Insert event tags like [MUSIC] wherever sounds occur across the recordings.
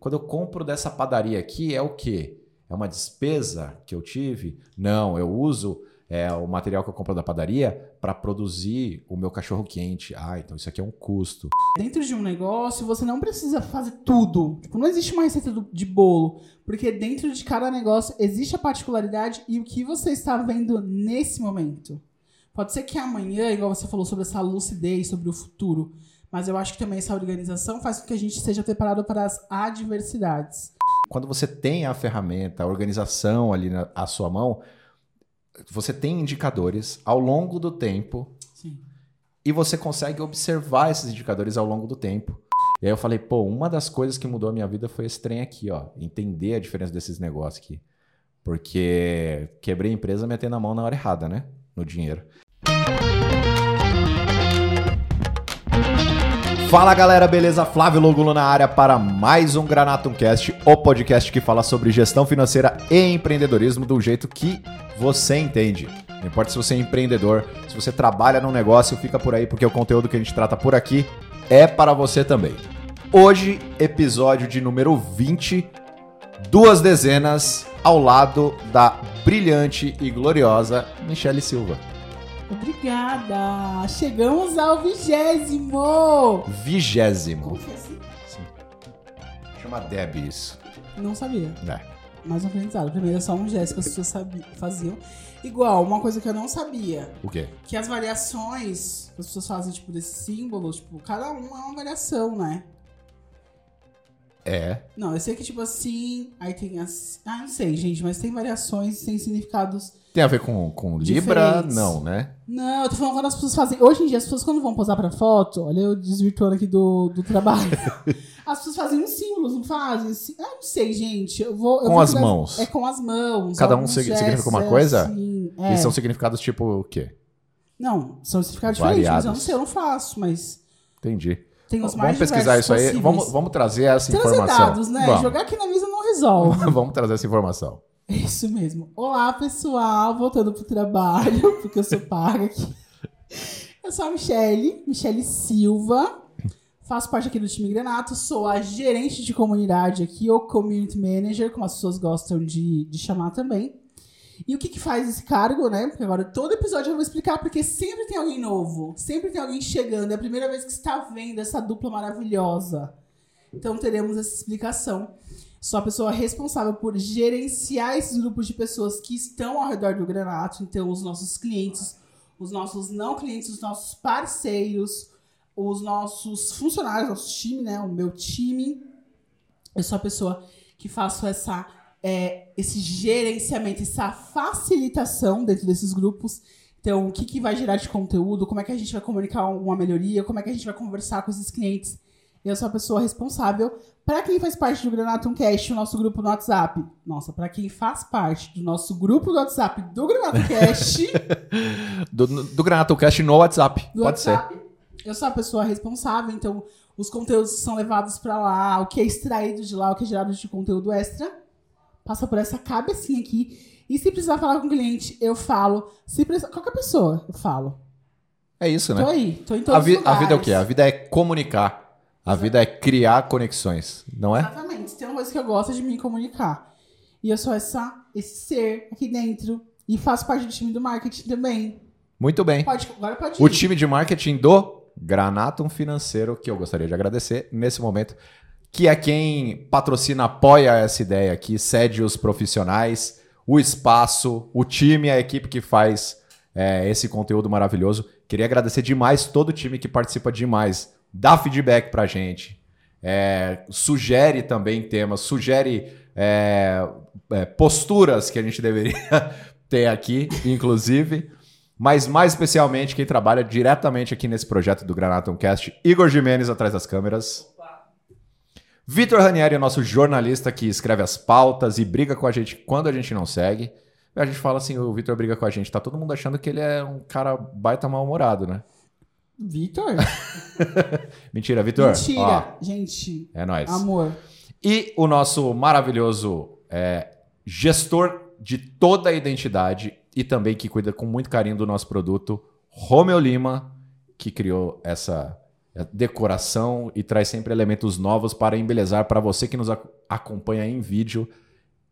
Quando eu compro dessa padaria aqui, é o quê? É uma despesa que eu tive? Não, eu uso é, o material que eu compro da padaria para produzir o meu cachorro quente. Ah, então isso aqui é um custo. Dentro de um negócio, você não precisa fazer tudo. Tipo, não existe uma receita de bolo. Porque dentro de cada negócio existe a particularidade e o que você está vendo nesse momento. Pode ser que amanhã, igual você falou sobre essa lucidez, sobre o futuro. Mas eu acho que também essa organização faz com que a gente esteja preparado para as adversidades. Quando você tem a ferramenta, a organização ali na à sua mão, você tem indicadores ao longo do tempo Sim. e você consegue observar esses indicadores ao longo do tempo. E aí eu falei, pô, uma das coisas que mudou a minha vida foi esse trem aqui, ó. Entender a diferença desses negócios aqui. Porque quebrei a empresa metendo a mão na hora errada, né? No dinheiro. Fala galera, beleza? Flávio Logulo na área para mais um Granatum Cast, o podcast que fala sobre gestão financeira e empreendedorismo do jeito que você entende. Não importa se você é empreendedor, se você trabalha num negócio, fica por aí porque o conteúdo que a gente trata por aqui é para você também. Hoje, episódio de número 20, duas dezenas ao lado da brilhante e gloriosa Michele Silva. Obrigada! Chegamos ao vigésimo! Vigésimo. Como que é assim? Sim. Chama Deb isso. Não sabia. É. Mais um aprendizado. Primeiro é só um gesto que as pessoas sabi- faziam. Igual, uma coisa que eu não sabia. O quê? Que as variações que as pessoas fazem, tipo, desses símbolos, tipo, cada um é uma variação, né? É. Não, eu sei que, tipo assim, aí tem as. Ah, não sei, gente, mas tem variações, tem significados. Tem a ver com, com Libra? Diferentes. Não, né? Não, eu tô falando quando as pessoas fazem. Hoje em dia, as pessoas quando vão posar pra foto, olha eu desvirtuando aqui do, do trabalho. [LAUGHS] as pessoas fazem uns símbolos, não fazem? Ah, não sei, gente. Eu vou, eu Com vou as pegar- mãos. É com as mãos. Cada um alguns sig- significa gestos, uma coisa? assim, é. E são significados tipo o quê? Não, são significados diferentes, mas eu não Variados. sei, eu não faço, mas Entendi. tem os mais Vamos pesquisar isso aí. possíveis. Vamos, vamos trazer essa Trazer informação. dados, né? Vamos. Jogar aqui na mesa não resolve. [LAUGHS] vamos trazer essa informação. [LAUGHS] Isso mesmo. Olá, pessoal, voltando pro trabalho, [LAUGHS] porque eu sou paga aqui. Eu sou a Michele, Michele Silva. Faço parte aqui do time Grenato, sou a gerente de comunidade aqui, ou community manager, como as pessoas gostam de, de chamar também. E o que, que faz esse cargo, né? Porque agora todo episódio eu vou explicar, porque sempre tem alguém novo, sempre tem alguém chegando. É a primeira vez que está vendo essa dupla maravilhosa. Então teremos essa explicação. Sou a pessoa responsável por gerenciar esses grupos de pessoas que estão ao redor do Granato. Então, os nossos clientes, os nossos não clientes, os nossos parceiros, os nossos funcionários, nosso time, né? O meu time. Eu sou a pessoa que faço essa, é, esse gerenciamento, essa facilitação dentro desses grupos. Então, o que, que vai gerar de conteúdo, como é que a gente vai comunicar uma melhoria, como é que a gente vai conversar com esses clientes. Eu sou a pessoa responsável. Para quem faz parte do Granatum Cast, o nosso grupo no WhatsApp. Nossa, para quem faz parte do nosso grupo do WhatsApp do Granatum Cast, [LAUGHS] Do, do Granato Cast no WhatsApp. Pode ser. WhatsApp, eu sou a pessoa responsável. Então, os conteúdos são levados para lá, o que é extraído de lá, o que é gerado de conteúdo extra, passa por essa cabecinha aqui. E se precisar falar com o cliente, eu falo. Se precisar, qualquer pessoa, eu falo. É isso, Tô né? aí, tô em todos A, os vi- a lugares. vida é o quê? A vida é comunicar. A vida é criar conexões, não é? Exatamente. Tem uma coisa que eu gosto de me comunicar. E eu sou essa, esse ser aqui dentro. E faço parte do time do marketing também. Muito bem. Pode, agora pode O ir. time de marketing do Granatum Financeiro, que eu gostaria de agradecer nesse momento, que é quem patrocina, apoia essa ideia aqui, cede os profissionais, o espaço, o time, a equipe que faz é, esse conteúdo maravilhoso. Queria agradecer demais todo o time que participa demais, dá feedback pra gente, é, sugere também temas, sugere é, é, posturas que a gente deveria [LAUGHS] ter aqui, inclusive. Mas mais especialmente quem trabalha diretamente aqui nesse projeto do Granatum Cast, Igor Jimenez atrás das câmeras. Vitor Ranieri, nosso jornalista que escreve as pautas e briga com a gente quando a gente não segue. A gente fala assim, o Vitor briga com a gente. Tá todo mundo achando que ele é um cara baita mal-humorado, né? Vitor? [LAUGHS] Mentira, Vitor. Mentira. Gente, Ó, é nóis. amor. E o nosso maravilhoso é, gestor de toda a identidade e também que cuida com muito carinho do nosso produto, Romeu Lima, que criou essa, é decoração e traz sempre elementos novos para embelezar para você que nos acompanha em vídeo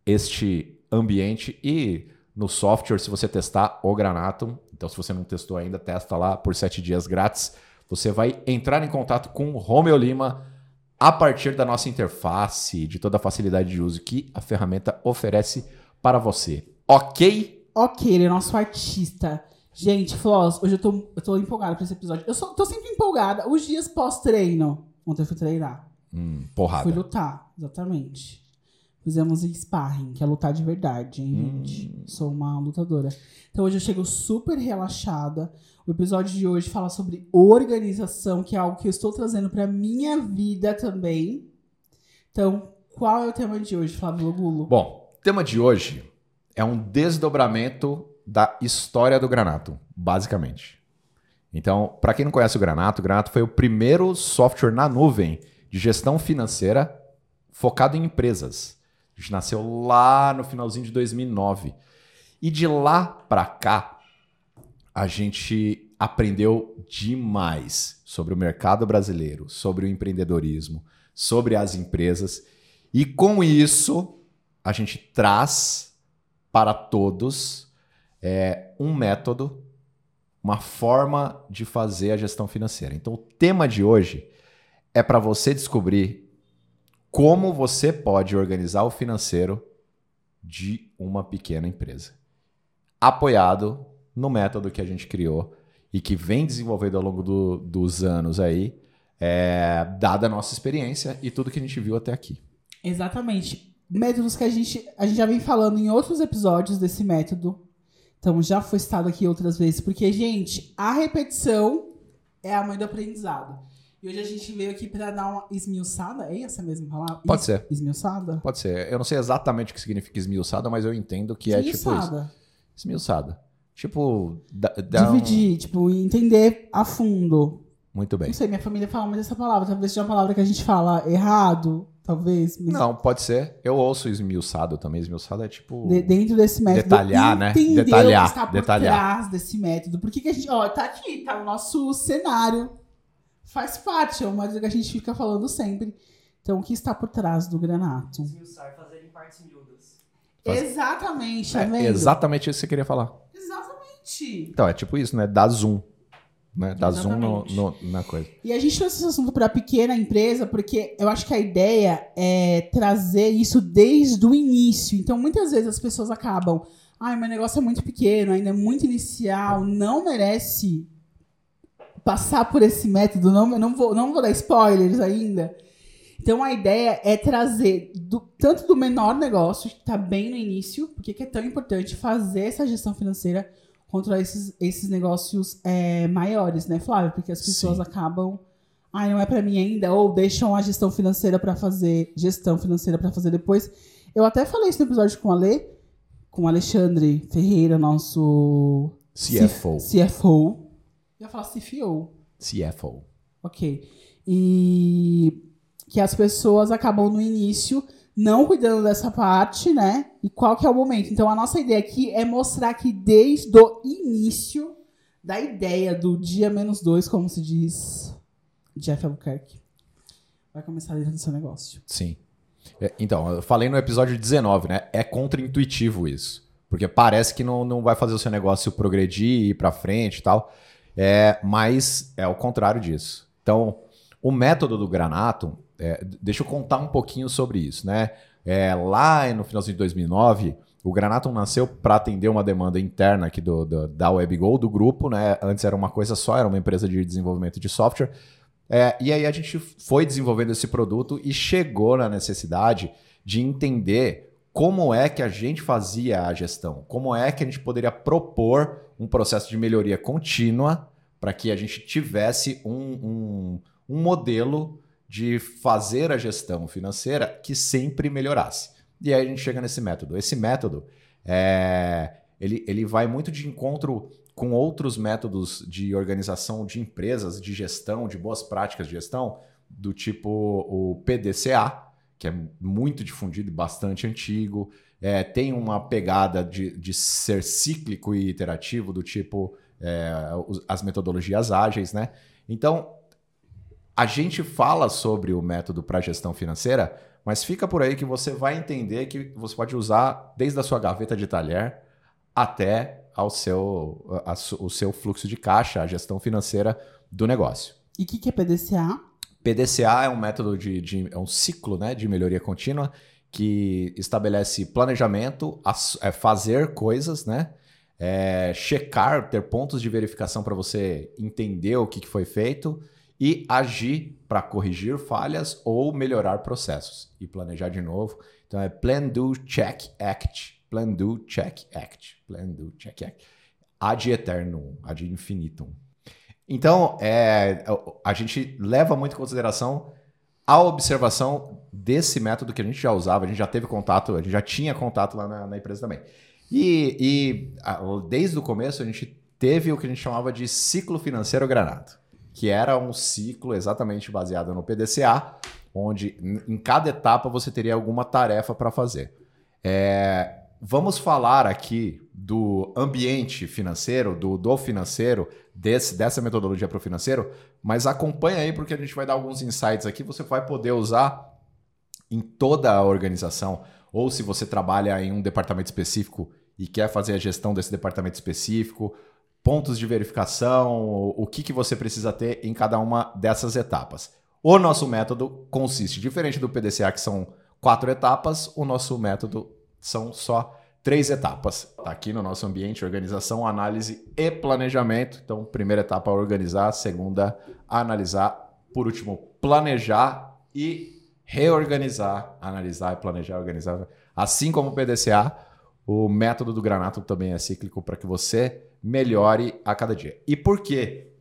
este ambiente e no software, se você testar o Granatum. Então, se você não testou ainda, testa lá por sete dias grátis. Você vai entrar em contato com o Romeo Lima a partir da nossa interface, de toda a facilidade de uso que a ferramenta oferece para você. Ok? Ok, ele é nosso artista. Gente, Floss, hoje eu tô, eu tô empolgada pra esse episódio. Eu sou, tô sempre empolgada. Os dias pós-treino. Ontem eu fui treinar. Hum, porrada. Fui lutar, exatamente. Fizemos sparring, que é lutar de verdade, hein, hum. gente? Sou uma lutadora. Então hoje eu chego super relaxada. O episódio de hoje fala sobre organização, que é algo que eu estou trazendo para minha vida também. Então, qual é o tema de hoje, Flávio Logulo? Bom, o tema de hoje é um desdobramento da história do Granato, basicamente. Então, para quem não conhece o Granato, o Granato foi o primeiro software na nuvem de gestão financeira focado em empresas. A gente nasceu lá no finalzinho de 2009. E de lá para cá, a gente aprendeu demais sobre o mercado brasileiro, sobre o empreendedorismo, sobre as empresas. E com isso, a gente traz para todos é, um método, uma forma de fazer a gestão financeira. Então, o tema de hoje é para você descobrir como você pode organizar o financeiro de uma pequena empresa. Apoiado no método que a gente criou e que vem desenvolvendo ao longo do, dos anos aí, é, dada a nossa experiência e tudo que a gente viu até aqui. Exatamente. Métodos que a gente, a gente já vem falando em outros episódios desse método. Então já foi citado aqui outras vezes, porque, gente, a repetição é a mãe do aprendizado. E hoje a gente veio aqui para dar uma esmiuçada, é essa mesma palavra? Pode ser. Esmiuçada? Pode ser. Eu não sei exatamente o que significa esmiuçada, mas eu entendo que é tipo isso. Esmiuçada. Tipo, da dividir, um... tipo, entender a fundo. Muito bem. Não sei, minha família fala muito essa palavra. Talvez seja uma palavra que a gente fala errado, talvez. Mas... Não, pode ser. Eu ouço esmiuçado também. Esmiuçado é tipo. De, dentro desse método. Detalhar, né? Detalhar. O que está por detalhar. trás desse método. Por que, que a gente. Ó, tá aqui, tá no nosso cenário faz parte, é uma coisa que a gente fica falando sempre. Então, o que está por trás do granato? Esmiuçar, fazer em partes miúdas. Faz... Exatamente, tá é, Exatamente isso que você queria falar. Exatamente. Então, é tipo isso, né? Dar zoom. Né? Dar zoom no, no, na coisa. E a gente trouxe esse assunto para a pequena empresa porque eu acho que a ideia é trazer isso desde o início. Então, muitas vezes as pessoas acabam. Ai, meu negócio é muito pequeno, ainda é muito inicial, não merece passar por esse método, não, não, vou, não vou dar spoilers ainda. Então a ideia é trazer do, tanto do menor negócio, que está bem no início, porque é tão importante fazer essa gestão financeira contra esses, esses negócios é, maiores, né, Flávio? Porque as pessoas Sim. acabam. Ai, não é para mim ainda, ou deixam a gestão financeira para fazer, gestão financeira para fazer depois. Eu até falei isso no episódio com o Ale, com o Alexandre Ferreira, nosso CFO. CFO ia falar CFO. CFO. Ok. E que as pessoas acabam no início não cuidando dessa parte, né? E qual que é o momento? Então a nossa ideia aqui é mostrar que desde o início da ideia do dia menos dois, como se diz Jeff Albuquerque, vai começar dentro do seu negócio. Sim. É, então, eu falei no episódio 19, né? É contra-intuitivo isso. Porque parece que não, não vai fazer o seu negócio progredir, ir para frente e tal. É, mas é o contrário disso. Então, o método do Granato, é, deixa eu contar um pouquinho sobre isso. Né? É, lá no finalzinho de 2009, o Granatum nasceu para atender uma demanda interna aqui do, do, da WebGo, do grupo. Né? Antes era uma coisa só, era uma empresa de desenvolvimento de software. É, e aí a gente foi desenvolvendo esse produto e chegou na necessidade de entender como é que a gente fazia a gestão, como é que a gente poderia propor um processo de melhoria contínua para que a gente tivesse um, um, um modelo de fazer a gestão financeira que sempre melhorasse. E aí a gente chega nesse método. Esse método é, ele, ele vai muito de encontro com outros métodos de organização de empresas, de gestão, de boas práticas de gestão, do tipo o PDCA, que é muito difundido e bastante antigo. É, tem uma pegada de, de ser cíclico e iterativo, do tipo é, as metodologias ágeis, né? Então, A gente fala sobre o método para gestão financeira, mas fica por aí que você vai entender que você pode usar desde a sua gaveta de talher até ao seu, a, o seu fluxo de caixa, a gestão financeira do negócio. E o que, que é PDCA? PDCA é um método de, de, é um ciclo né, de melhoria contínua que estabelece planejamento, é fazer coisas, né? É, checar, ter pontos de verificação para você entender o que, que foi feito e agir para corrigir falhas ou melhorar processos e planejar de novo. Então é Plan, Do, Check, Act. Plan, Do, Check, Act. Plan, Do, Check, Act. Ad eternum, ad infinitum. Então, é, a gente leva muito em consideração a observação desse método que a gente já usava, a gente já teve contato, a gente já tinha contato lá na, na empresa também. E, e desde o começo a gente teve o que a gente chamava de ciclo financeiro granado, que era um ciclo exatamente baseado no PDCA, onde em cada etapa você teria alguma tarefa para fazer. É, vamos falar aqui do ambiente financeiro, do, do financeiro, desse, dessa metodologia para o financeiro, mas acompanha aí porque a gente vai dar alguns insights aqui, você vai poder usar em toda a organização, ou se você trabalha em um departamento específico e quer fazer a gestão desse departamento específico, pontos de verificação, o que, que você precisa ter em cada uma dessas etapas. O nosso método consiste, diferente do PDCA, que são quatro etapas, o nosso método são só três etapas. Tá aqui no nosso ambiente, organização, análise e planejamento. Então, primeira etapa, organizar. Segunda, analisar. Por último, planejar e reorganizar. Analisar e planejar, organizar. Assim como o PDCA, o método do Granato também é cíclico para que você melhore a cada dia. E por quê?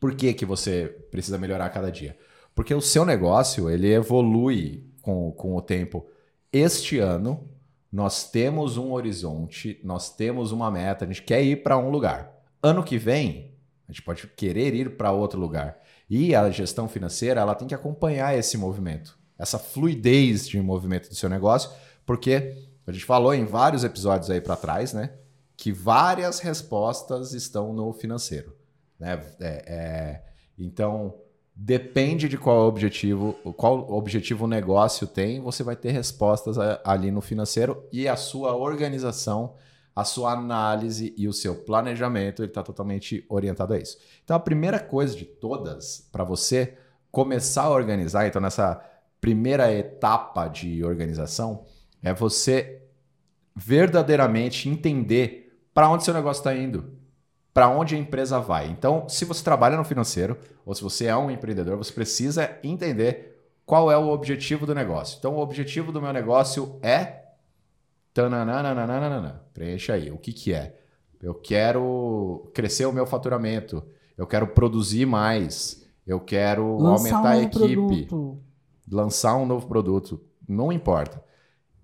Por que, que você precisa melhorar a cada dia? Porque o seu negócio ele evolui com, com o tempo. Este ano, nós temos um horizonte, nós temos uma meta, a gente quer ir para um lugar. Ano que vem, a gente pode querer ir para outro lugar. E a gestão financeira, ela tem que acompanhar esse movimento, essa fluidez de movimento do seu negócio, porque a gente falou em vários episódios aí para trás, né, que várias respostas estão no financeiro, né? É, é, então, depende de qual objetivo, qual objetivo o negócio tem, você vai ter respostas ali no financeiro e a sua organização, a sua análise e o seu planejamento, ele está totalmente orientado a isso. Então, a primeira coisa de todas para você começar a organizar, então nessa primeira etapa de organização, é você verdadeiramente entender para onde seu negócio está indo para onde a empresa vai. Então, se você trabalha no financeiro ou se você é um empreendedor, você precisa entender qual é o objetivo do negócio. Então, o objetivo do meu negócio é. Preencha aí. O que, que é? Eu quero crescer o meu faturamento. Eu quero produzir mais. Eu quero lançar aumentar um a equipe. Produto. Lançar um novo produto. Não importa.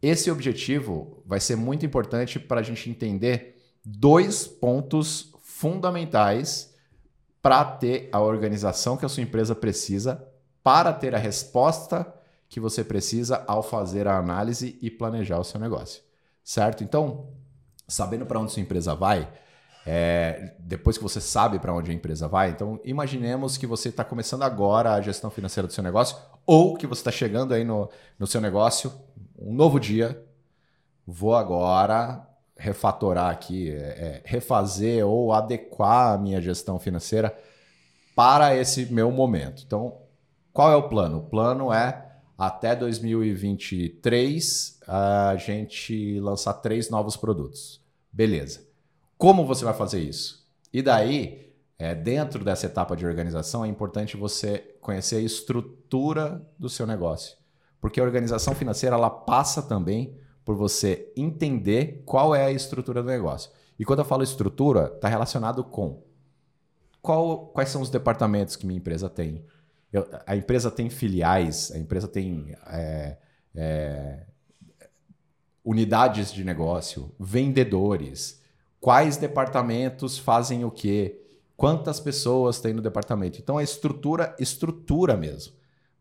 Esse objetivo vai ser muito importante para a gente entender dois pontos fundamentais para ter a organização que a sua empresa precisa, para ter a resposta que você precisa ao fazer a análise e planejar o seu negócio. Certo? Então, sabendo para onde sua empresa vai, é, depois que você sabe para onde a empresa vai, então imaginemos que você está começando agora a gestão financeira do seu negócio ou que você está chegando aí no, no seu negócio, um novo dia, vou agora refatorar aqui, é, é, refazer ou adequar a minha gestão financeira para esse meu momento. Então, qual é o plano? O plano é até 2023 a gente lançar três novos produtos. Beleza. Como você vai fazer isso? E daí, é, dentro dessa etapa de organização, é importante você conhecer a estrutura do seu negócio. Porque a organização financeira ela passa também por você entender qual é a estrutura do negócio. E quando eu falo estrutura, está relacionado com qual, quais são os departamentos que minha empresa tem. Eu, a empresa tem filiais, a empresa tem é, é, unidades de negócio, vendedores, quais departamentos fazem o quê, quantas pessoas tem no departamento. Então a estrutura, estrutura mesmo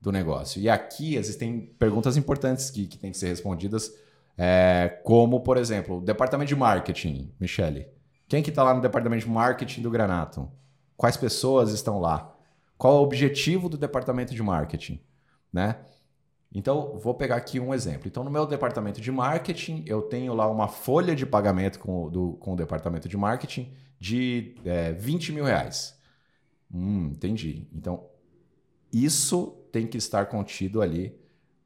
do negócio. E aqui existem perguntas importantes que, que têm que ser respondidas é, como, por exemplo, o departamento de marketing, Michele. Quem que está lá no departamento de marketing do Granato? Quais pessoas estão lá? Qual é o objetivo do departamento de marketing, né? Então, vou pegar aqui um exemplo. Então, no meu departamento de marketing, eu tenho lá uma folha de pagamento com, o- do, com o departamento de marketing de é, 20 mil reais. Hum, entendi. Então, isso tem que estar contido ali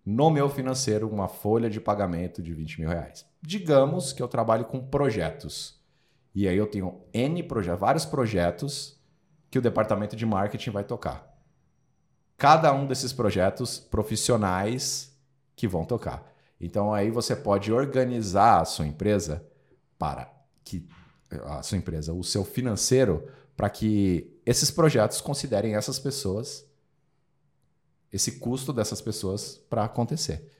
no meu financeiro, uma folha de pagamento de 20 mil reais. Digamos que eu trabalho com projetos. E aí eu tenho N projetos, vários projetos que o departamento de marketing vai tocar. Cada um desses projetos profissionais que vão tocar. Então aí você pode organizar a sua empresa para que a sua empresa, o seu financeiro, para que esses projetos considerem essas pessoas esse custo dessas pessoas para acontecer.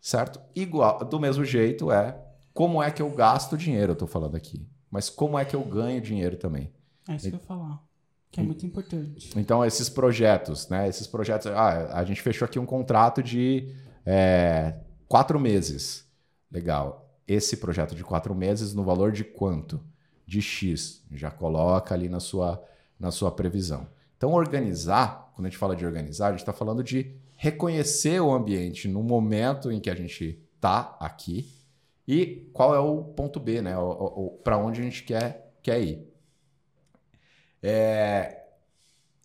Certo? Igual, do mesmo jeito é como é que eu gasto dinheiro, eu estou falando aqui. Mas como é que eu ganho dinheiro também? É isso que eu ia falar. Que é muito importante. Então, esses projetos, né? Esses projetos. Ah, a gente fechou aqui um contrato de é, quatro meses. Legal. Esse projeto de quatro meses, no valor de quanto? De X. Já coloca ali na sua, na sua previsão. Então, organizar, quando a gente fala de organizar, a gente está falando de reconhecer o ambiente no momento em que a gente está aqui e qual é o ponto B, né? Para onde a gente quer, quer ir. É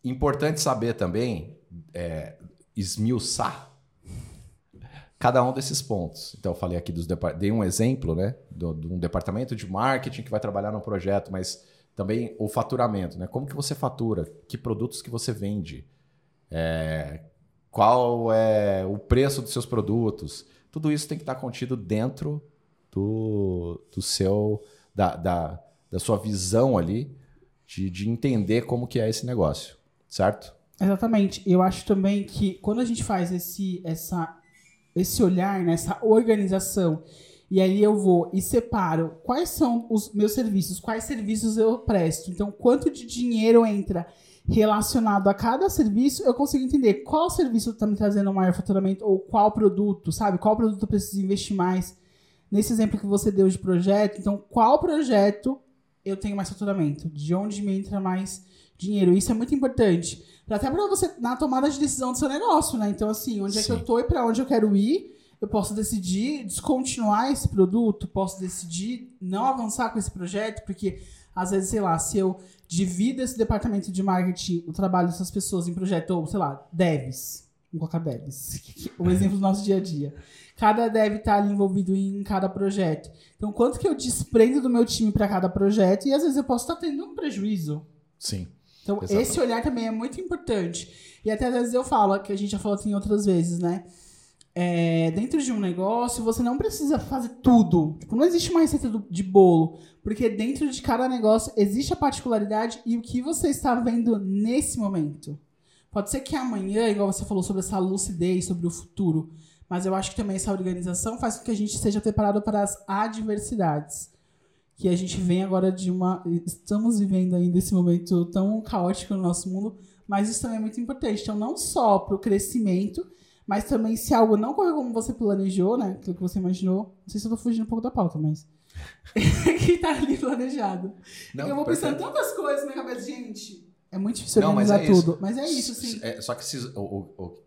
importante saber também é, esmiuçar cada um desses pontos. Então, eu falei aqui dos dei um exemplo, né, de um departamento de marketing que vai trabalhar no projeto, mas também o faturamento, né? Como que você fatura? Que produtos que você vende? É, qual é o preço dos seus produtos? Tudo isso tem que estar contido dentro do, do seu da, da, da sua visão ali de, de entender como que é esse negócio, certo? Exatamente. Eu acho também que quando a gente faz esse, essa, esse olhar, né, essa organização, e aí eu vou e separo quais são os meus serviços, quais serviços eu presto. Então, quanto de dinheiro entra relacionado a cada serviço, eu consigo entender qual serviço está me trazendo maior faturamento ou qual produto, sabe? Qual produto eu preciso investir mais. Nesse exemplo que você deu de projeto, então qual projeto eu tenho mais faturamento? De onde me entra mais dinheiro? Isso é muito importante. Até para você na tomada de decisão do seu negócio, né? Então, assim, onde é que Sim. eu tô e para onde eu quero ir, eu posso decidir descontinuar esse produto, posso decidir não avançar com esse projeto, porque às vezes, sei lá, se eu divido esse departamento de marketing, o trabalho dessas pessoas em projeto, ou sei lá, devs. Vamos colocar devs. [LAUGHS] o exemplo do nosso dia a dia. Cada dev tá ali envolvido em cada projeto. Então, quanto que eu desprendo do meu time para cada projeto? E às vezes eu posso estar tendo um prejuízo. Sim. Então, Exato. esse olhar também é muito importante. E até às vezes eu falo, que a gente já falou assim outras vezes, né? É, dentro de um negócio, você não precisa fazer tudo. Tipo, não existe uma receita do- de bolo. Porque dentro de cada negócio existe a particularidade e o que você está vendo nesse momento. Pode ser que amanhã, igual você falou sobre essa lucidez, sobre o futuro, mas eu acho que também essa organização faz com que a gente esteja preparado para as adversidades. Que a gente vem agora de uma. Estamos vivendo ainda esse momento tão caótico no nosso mundo, mas isso também é muito importante. Então, não só para o crescimento, mas também se algo não correr como você planejou, né? Aquilo que você imaginou. Não sei se eu tô fugindo um pouco da pauta, mas. [LAUGHS] que tá ali planejado. Não, eu vou pensando em perfeito. tantas coisas na minha cabeça, gente. É muito difícil Não, mas organizar é isso. tudo. Mas é isso, sim. É, só que esses, o- o-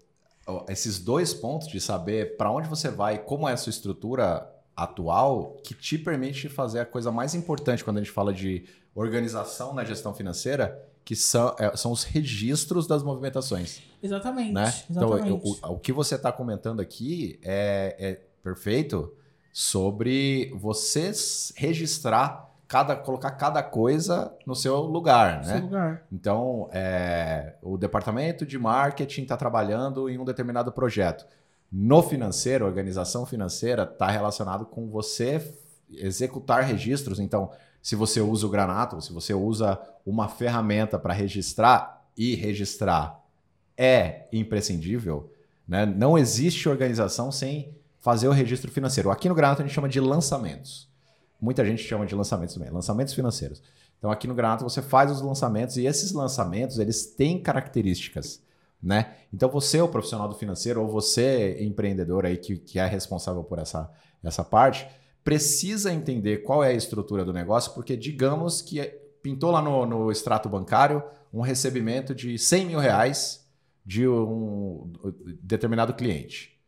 o- esses dois pontos de saber para onde você vai, como é a sua estrutura atual, que te permite fazer a coisa mais importante quando a gente fala de organização na gestão financeira, que são, é, são os registros das movimentações. Exatamente. né? Então, Exatamente. o, o que você está comentando aqui é, é perfeito sobre você registrar cada, colocar cada coisa no seu lugar, Seu né? lugar. Então, é, o departamento de marketing está trabalhando em um determinado projeto. No financeiro, organização financeira está relacionado com você executar registros. Então, se você usa o Granato, se você usa uma ferramenta para registrar e registrar é imprescindível, né? não existe organização sem fazer o registro financeiro. Aqui no Granato a gente chama de lançamentos. Muita gente chama de lançamentos também, lançamentos financeiros. Então aqui no Granato você faz os lançamentos e esses lançamentos eles têm características, né? Então você, o profissional do financeiro, ou você, empreendedor aí que, que é responsável por essa, essa parte, precisa entender qual é a estrutura do negócio, porque digamos que pintou lá no, no extrato bancário um recebimento de 100 mil reais de um determinado cliente.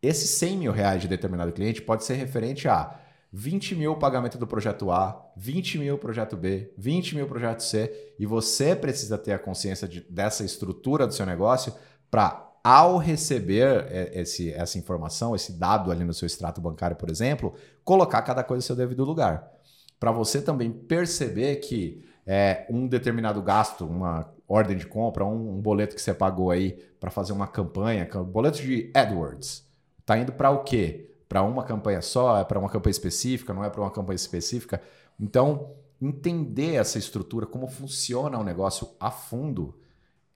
Esse 100 mil reais de determinado cliente pode ser referente a 20 mil pagamento do projeto A, 20 mil projeto B, 20 mil projeto C, e você precisa ter a consciência de, dessa estrutura do seu negócio para, ao receber esse, essa informação, esse dado ali no seu extrato bancário, por exemplo, colocar cada coisa no seu devido lugar. Para você também perceber que é, um determinado gasto, uma ordem de compra, um, um boleto que você pagou aí para fazer uma campanha, boleto de AdWords, tá indo para o quê? para uma campanha só, é para uma campanha específica, não é para uma campanha específica. Então, entender essa estrutura, como funciona o negócio a fundo,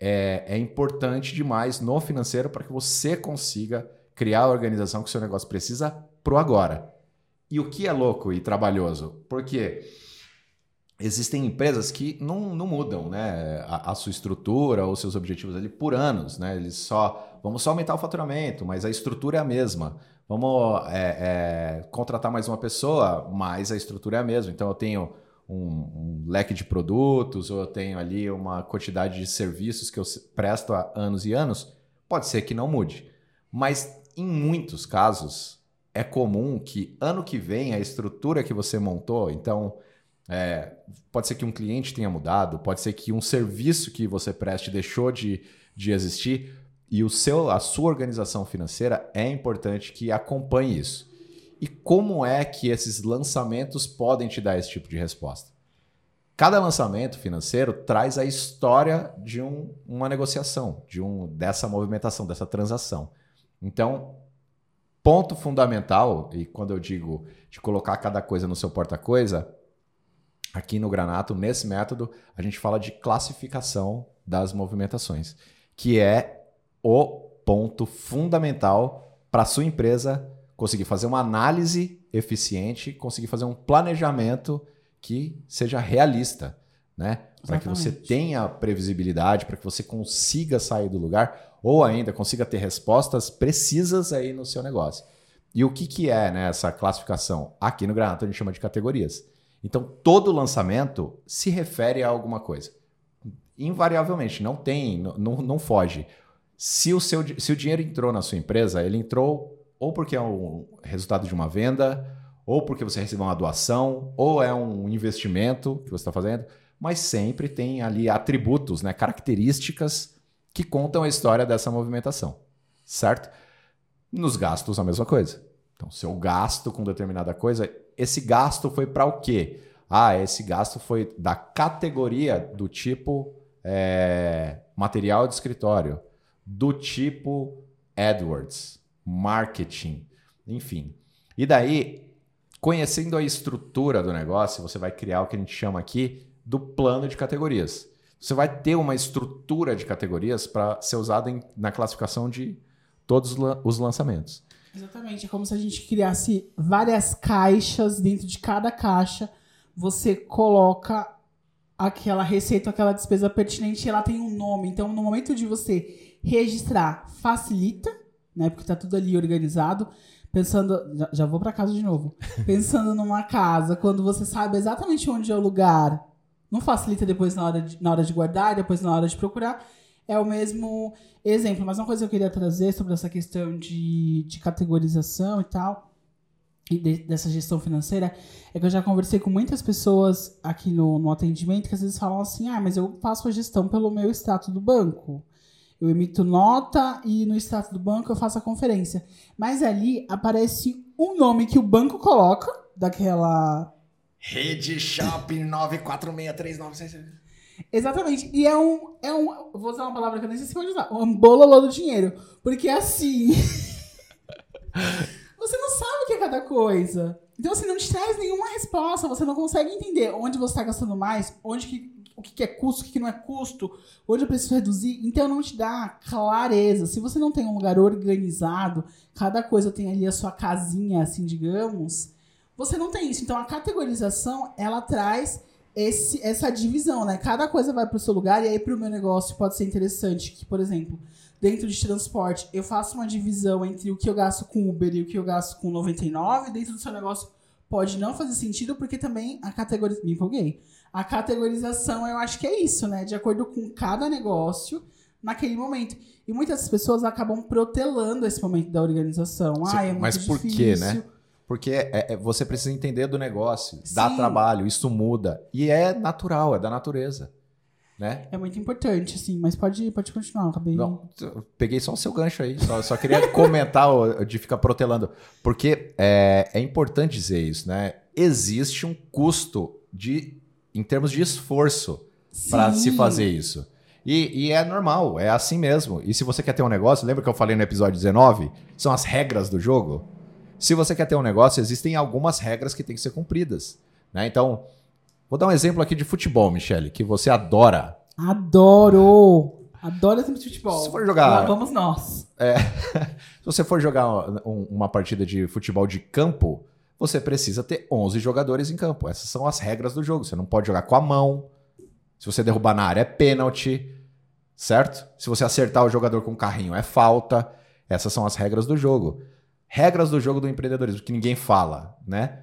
é, é importante demais no financeiro para que você consiga criar a organização que o seu negócio precisa pro agora. E o que é louco e trabalhoso? Porque existem empresas que não, não mudam né, a, a, sua estrutura ou seus objetivos ali por anos. Né? Eles só. Vamos só aumentar o faturamento, mas a estrutura é a mesma. Vamos é, é, contratar mais uma pessoa, mas a estrutura é a mesma. Então eu tenho um, um, leque de produtos, ou eu tenho ali uma quantidade de serviços que eu presto há anos e anos. Pode ser que não mude. Mas em muitos casos é comum que ano que vem a estrutura que você montou, então é, pode ser que um cliente tenha mudado, pode ser que um serviço que você preste deixou de, de existir, e o seu, a sua organização financeira é importante que acompanhe isso. E como é que esses lançamentos podem te dar esse tipo de resposta? Cada lançamento financeiro traz a história de um, uma negociação, de um dessa movimentação, dessa transação. Então, ponto fundamental, e quando eu digo de colocar cada coisa no seu porta-coisa, aqui no Granato, nesse método, a gente fala de classificação das movimentações, que é o ponto fundamental para a sua empresa conseguir fazer uma análise eficiente, conseguir fazer um planejamento que seja realista, né? Para que você tenha previsibilidade, para que você consiga sair do lugar ou ainda consiga ter respostas precisas aí no seu negócio. E o que, que é né, essa classificação? Aqui no Granato a gente chama de categorias. Então, todo lançamento se refere a alguma coisa. Invariavelmente, não tem, não, não foge. Se o, seu, se o dinheiro entrou na sua empresa, ele entrou ou porque é o resultado de uma venda, ou porque você recebeu uma doação, ou é um investimento que você está fazendo, mas sempre tem ali atributos, né, características que contam a história dessa movimentação, certo? Nos gastos, a mesma coisa. Então, seu gasto com determinada coisa, esse gasto foi para o quê? Ah, esse gasto foi da categoria do tipo é, material de escritório do tipo AdWords, marketing, enfim. E daí, conhecendo a estrutura do negócio, você vai criar o que a gente chama aqui do plano de categorias. Você vai ter uma estrutura de categorias para ser usada na classificação de todos os lançamentos. Exatamente, é como se a gente criasse várias caixas, dentro de cada caixa você coloca aquela receita, aquela despesa pertinente, ela tem um nome. Então, no momento de você Registrar facilita, né? Porque tá tudo ali organizado. Pensando. Já, já vou para casa de novo. [LAUGHS] Pensando numa casa, quando você sabe exatamente onde é o lugar, não facilita depois na hora de, na hora de guardar, depois na hora de procurar. É o mesmo exemplo. Mas uma coisa que eu queria trazer sobre essa questão de, de categorização e tal, e de, dessa gestão financeira, é que eu já conversei com muitas pessoas aqui no, no atendimento que às vezes falam assim: ah, mas eu faço a gestão pelo meu extrato do banco. Eu emito nota e no status do banco eu faço a conferência. Mas ali aparece um nome que o banco coloca, daquela. Rede Shopping 9463966. Exatamente. E é um. É um. Vou usar uma palavra que eu nem sei se pode usar. Um bololô do dinheiro. Porque assim. [LAUGHS] você não sabe o que é cada coisa. Então, assim, não te traz nenhuma resposta. Você não consegue entender onde você está gastando mais, onde que o que é custo, o que não é custo, onde eu preciso reduzir. Então não te dá clareza. Se você não tem um lugar organizado, cada coisa tem ali a sua casinha, assim, digamos, você não tem isso. Então a categorização, ela traz esse, essa divisão, né? Cada coisa vai para o seu lugar e aí para o meu negócio pode ser interessante que, por exemplo, dentro de transporte, eu faço uma divisão entre o que eu gasto com Uber e o que eu gasto com 99, dentro do seu negócio pode não fazer sentido, porque também a categorização. Me empolguei. A categorização, eu acho que é isso, né? De acordo com cada negócio naquele momento. E muitas pessoas acabam protelando esse momento da organização. Sim, ah, é muito mas por quê, né? Porque é- é- você precisa entender do negócio, dá Sim. trabalho, isso muda. E é natural, é da natureza. Né? É muito importante, assim, mas pode, pode continuar, acabei. Não, peguei só o seu gancho aí, só, só queria [LAUGHS] comentar de ficar protelando. Porque é, é importante dizer isso, né? Existe um custo de, em termos de esforço para se fazer isso. E, e é normal, é assim mesmo. E se você quer ter um negócio, lembra que eu falei no episódio 19? São as regras do jogo. Se você quer ter um negócio, existem algumas regras que têm que ser cumpridas. Né? Então, vou dar um exemplo aqui de futebol, Michele, que você adora. Adoro! Adoro esse de futebol. Se for jogar- Lá vamos nós. [LAUGHS] Se você for jogar um- uma partida de futebol de campo, você precisa ter 11 jogadores em campo. Essas são as regras do jogo. Você não pode jogar com a mão. Se você derrubar na área, é pênalti. Certo? Se você acertar o jogador com o carrinho, é falta. Essas são as regras do jogo. Regras do jogo do empreendedorismo, que ninguém fala, né?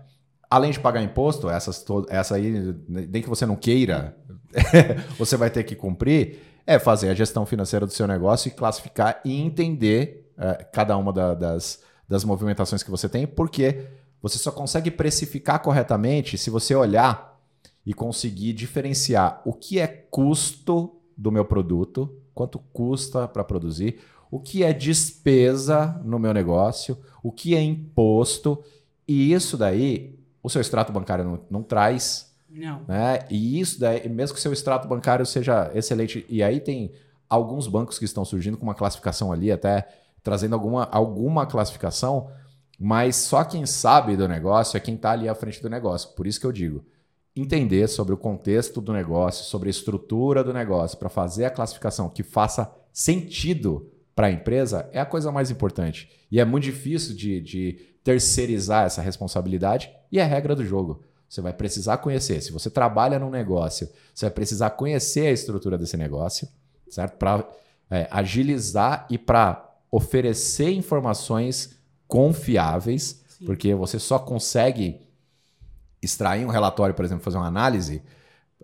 Além de pagar imposto, essas essa aí, nem que você não queira, [LAUGHS] você vai ter que cumprir, é fazer a gestão financeira do seu negócio e classificar e entender eh, cada uma da- das, das movimentações que você tem, porque você só consegue precificar corretamente se você olhar e conseguir diferenciar o que é custo do meu produto, quanto custa para produzir, o que é despesa no meu negócio, o que é imposto, e isso daí o seu extrato bancário não, não traz, Não. né? E isso daí, mesmo que seu extrato bancário seja excelente, e aí tem alguns bancos que estão surgindo com uma classificação ali, até trazendo alguma, alguma classificação, mas só quem sabe do negócio é quem está ali à frente do negócio. Por isso que eu digo, entender sobre o contexto do negócio, sobre a estrutura do negócio, para fazer a classificação que faça sentido para a empresa é a coisa mais importante. E é muito difícil de, de terceirizar essa responsabilidade e é regra do jogo. Você vai precisar conhecer. Se você trabalha num negócio, você vai precisar conhecer a estrutura desse negócio, certo? Para agilizar e para oferecer informações confiáveis, Sim. porque você só consegue extrair um relatório, por exemplo, fazer uma análise.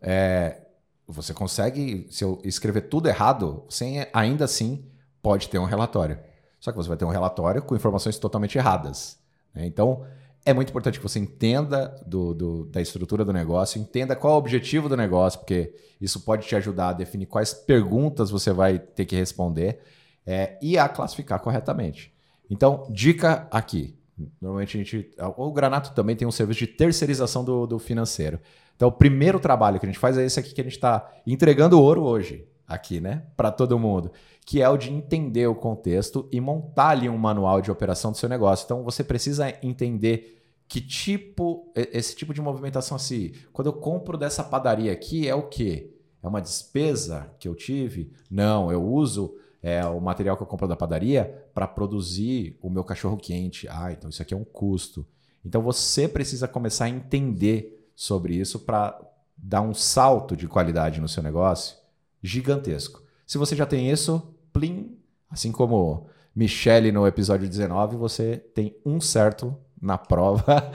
é, você consegue, se eu escrever tudo errado, você ainda assim pode ter um relatório. Só que você vai ter um relatório com informações totalmente erradas. né? Então, é muito importante que você entenda do, do- da estrutura do negócio, entenda qual é o objetivo do negócio, porque isso pode te ajudar a definir quais perguntas você vai ter que responder é, e a classificar corretamente. Então, dica aqui. Normalmente a gente. O Granato também tem um serviço de terceirização do, do financeiro. Então, o primeiro trabalho que a gente faz é esse aqui que a gente está entregando ouro hoje, aqui, né? Para todo mundo. Que é o de entender o contexto e montar ali um manual de operação do seu negócio. Então, você precisa entender que tipo. Esse tipo de movimentação assim. Quando eu compro dessa padaria aqui, é o quê? É uma despesa que eu tive? Não, eu uso é, o material que eu compro da padaria para produzir o meu cachorro quente. Ah, então isso aqui é um custo. Então você precisa começar a entender sobre isso para dar um salto de qualidade no seu negócio gigantesco. Se você já tem isso, plim, assim como Michele no episódio 19, você tem um certo na prova.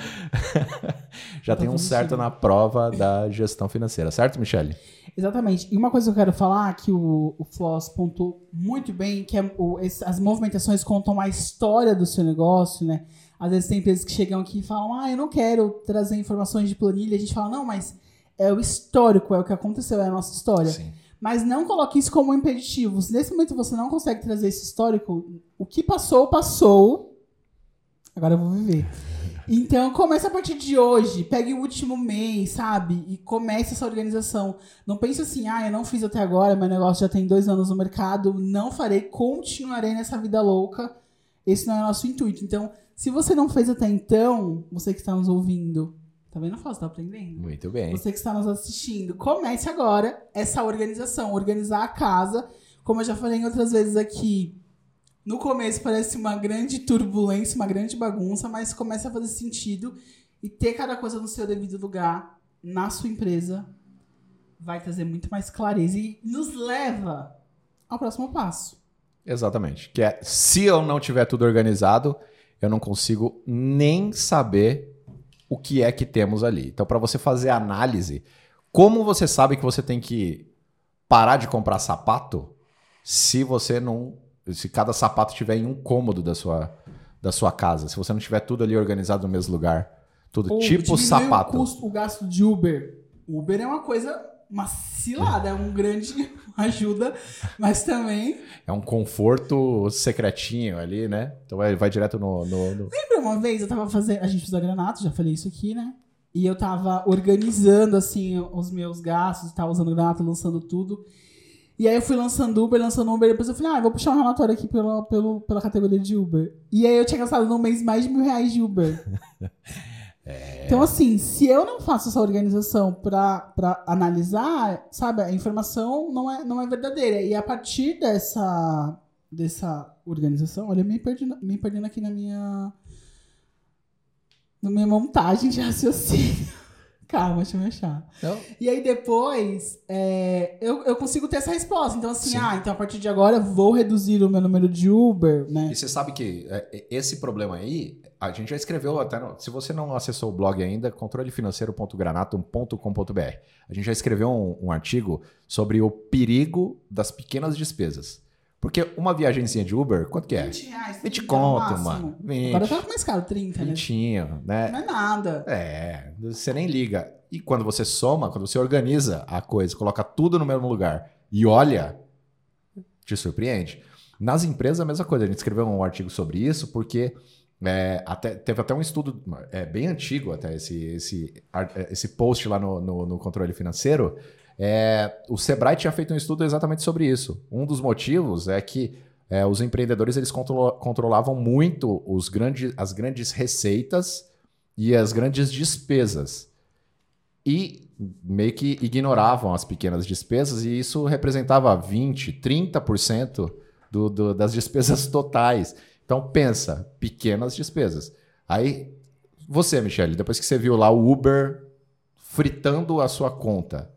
[LAUGHS] já tem um certo na prova da gestão financeira, certo, Michele? Exatamente. E uma coisa que eu quero falar, que o, o Floss pontuou muito bem, que é o- esse- as movimentações contam a história do seu negócio, né? Às vezes tem empresas que chegam aqui e falam, ah, eu não quero trazer informações de planilha. A gente fala, não, mas é o histórico, é o que aconteceu, é a nossa história. Sim. Mas não coloque isso como um impeditivo. Se nesse momento você não consegue trazer esse histórico, o que passou, passou. Agora eu vou viver. Então, comece a partir de hoje. Pegue o último mês, sabe? E comece essa organização. Não pense assim, ah, eu não fiz até agora, meu negócio já tem dois anos no mercado, não farei, continuarei nessa vida louca. Esse não é o nosso intuito. Então, se você não fez até então, você que está nos ouvindo, tá vendo, Fausto? Tá aprendendo? Muito bem. Você que está nos assistindo, comece agora essa organização, organizar a casa. Como eu já falei em outras vezes aqui, no começo parece uma grande turbulência, uma grande bagunça, mas começa a fazer sentido e ter cada coisa no seu devido lugar na sua empresa vai trazer muito mais clareza e nos leva ao próximo passo. Exatamente. Que é, se eu não tiver tudo organizado, eu não consigo nem saber o que é que temos ali. Então, para você fazer análise, como você sabe que você tem que parar de comprar sapato se você não. Se cada sapato tiver em um cômodo da sua, da sua casa, se você não tiver tudo ali organizado no mesmo lugar, tudo Ou tipo sapato. O, custo, o gasto de Uber. Uber é uma coisa, uma cilada, é um grande [LAUGHS] ajuda, mas também. É um conforto secretinho ali, né? Então vai, vai direto no. no- no- Lembra uma vez eu tava fazendo. A gente fez a Granato, já falei isso aqui, né? E eu tava organizando, assim, os meus gastos, tava usando Granato, lançando tudo. E aí eu fui lançando Uber, lançando Uber, depois eu falei, ah, vou puxar um relatório aqui pela, pelo, pela categoria de Uber. E aí eu tinha gastado no mês mais de mil reais de Uber. [LAUGHS] Então, assim, se eu não faço essa organização pra, pra analisar, sabe, a informação não é, não é verdadeira. E a partir dessa, dessa organização, olha, eu me perdendo, me perdendo aqui na minha. na minha montagem de raciocínio. Calma, deixa eu me achar. Não? E aí depois, é, eu, eu consigo ter essa resposta. Então, assim, Sim. ah, então a partir de agora eu vou reduzir o meu número de Uber, né? E você sabe que é, esse problema aí, a gente já escreveu até. no- se você não acessou o blog ainda, controlefinanceiro.granatum.com.br. A gente já escreveu um, um artigo sobre o perigo das pequenas despesas. Porque uma viagenzinha de Uber, quanto que é? 20 reais. 20 30 no conto, máximo. mano. 20. Agora tá mais caro, 30, né? Vintinho, né? Não é nada. É, você nem liga. E quando você soma, quando você organiza a coisa, coloca tudo no mesmo lugar e olha, te surpreende. Nas empresas, a mesma coisa. A gente escreveu um artigo sobre isso porque é, até, teve até um estudo é, bem antigo, até esse, esse, ar- esse post lá no, no, no controle financeiro. É, o Sebrae tinha feito um estudo exatamente sobre isso. Um dos motivos é que é, os empreendedores eles contro- controlavam muito os grandes, as grandes receitas e as grandes despesas. E meio que ignoravam as pequenas despesas, e isso representava 20%, 30% do, do, das despesas totais. Então pensa, pequenas despesas. Aí, você, Michele, depois que você viu lá o Uber fritando a sua conta,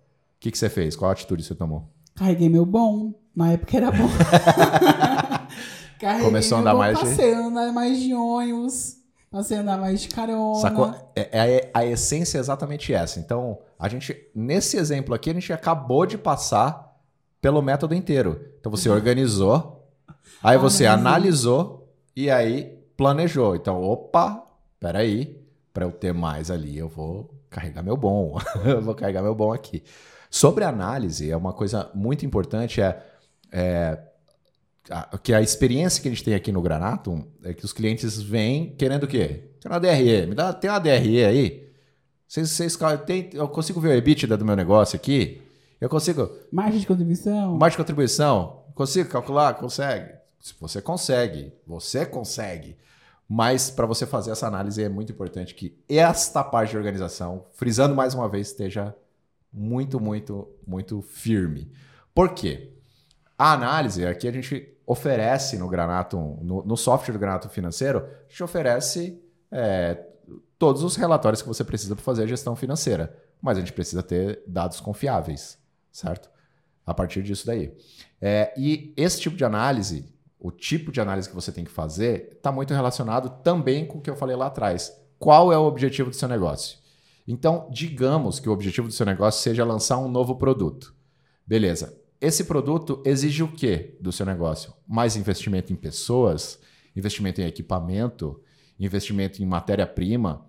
que, que você fez? Qual atitude você tomou? Carreguei meu bom. Na época era bom. [LAUGHS] Carreguei Começou a andar bom, mais de- Passei a andar mais de ônibus. Passei a andar mais de carona. Sacou? É, é- a essência é exatamente essa. Então, a gente, nesse exemplo aqui, a gente acabou de passar pelo método inteiro. Então, você organizou, aí você Analisou. analisou e aí planejou. Então, opa, peraí, para eu ter mais ali, eu vou carregar meu bom. [LAUGHS] eu vou carregar meu bom aqui. Sobre análise, é uma coisa muito importante, é, é a- que a experiência que a gente tem aqui no Granatum é que os clientes vêm querendo o quê? Tem uma DRE, me dá, tem uma DRE aí? Vocês, vocês, tem, eu consigo ver o EBITDA do meu negócio aqui? Eu consigo. Margem de contribuição. Mais de contribuição? Consigo calcular? Consegue? Se Você consegue. Você consegue. Mas para você fazer essa análise é muito importante que esta parte de organização, frisando mais uma vez, esteja muito, muito, muito firme. Por quê? A análise, aqui a gente oferece no Granatum, no, no software do Granatum Financeiro, a gente oferece é, todos os relatórios que você precisa para fazer a gestão financeira. Mas a gente precisa ter dados confiáveis, certo? A partir disso daí. É, e esse tipo de análise, o tipo de análise que você tem que fazer, está muito relacionado também com o que eu falei lá atrás. Qual é o objetivo do seu negócio? Então, digamos que o objetivo do seu negócio seja lançar um novo produto. Beleza. Esse produto exige o quê do seu negócio? Mais investimento em pessoas, investimento em equipamento, investimento em matéria-prima.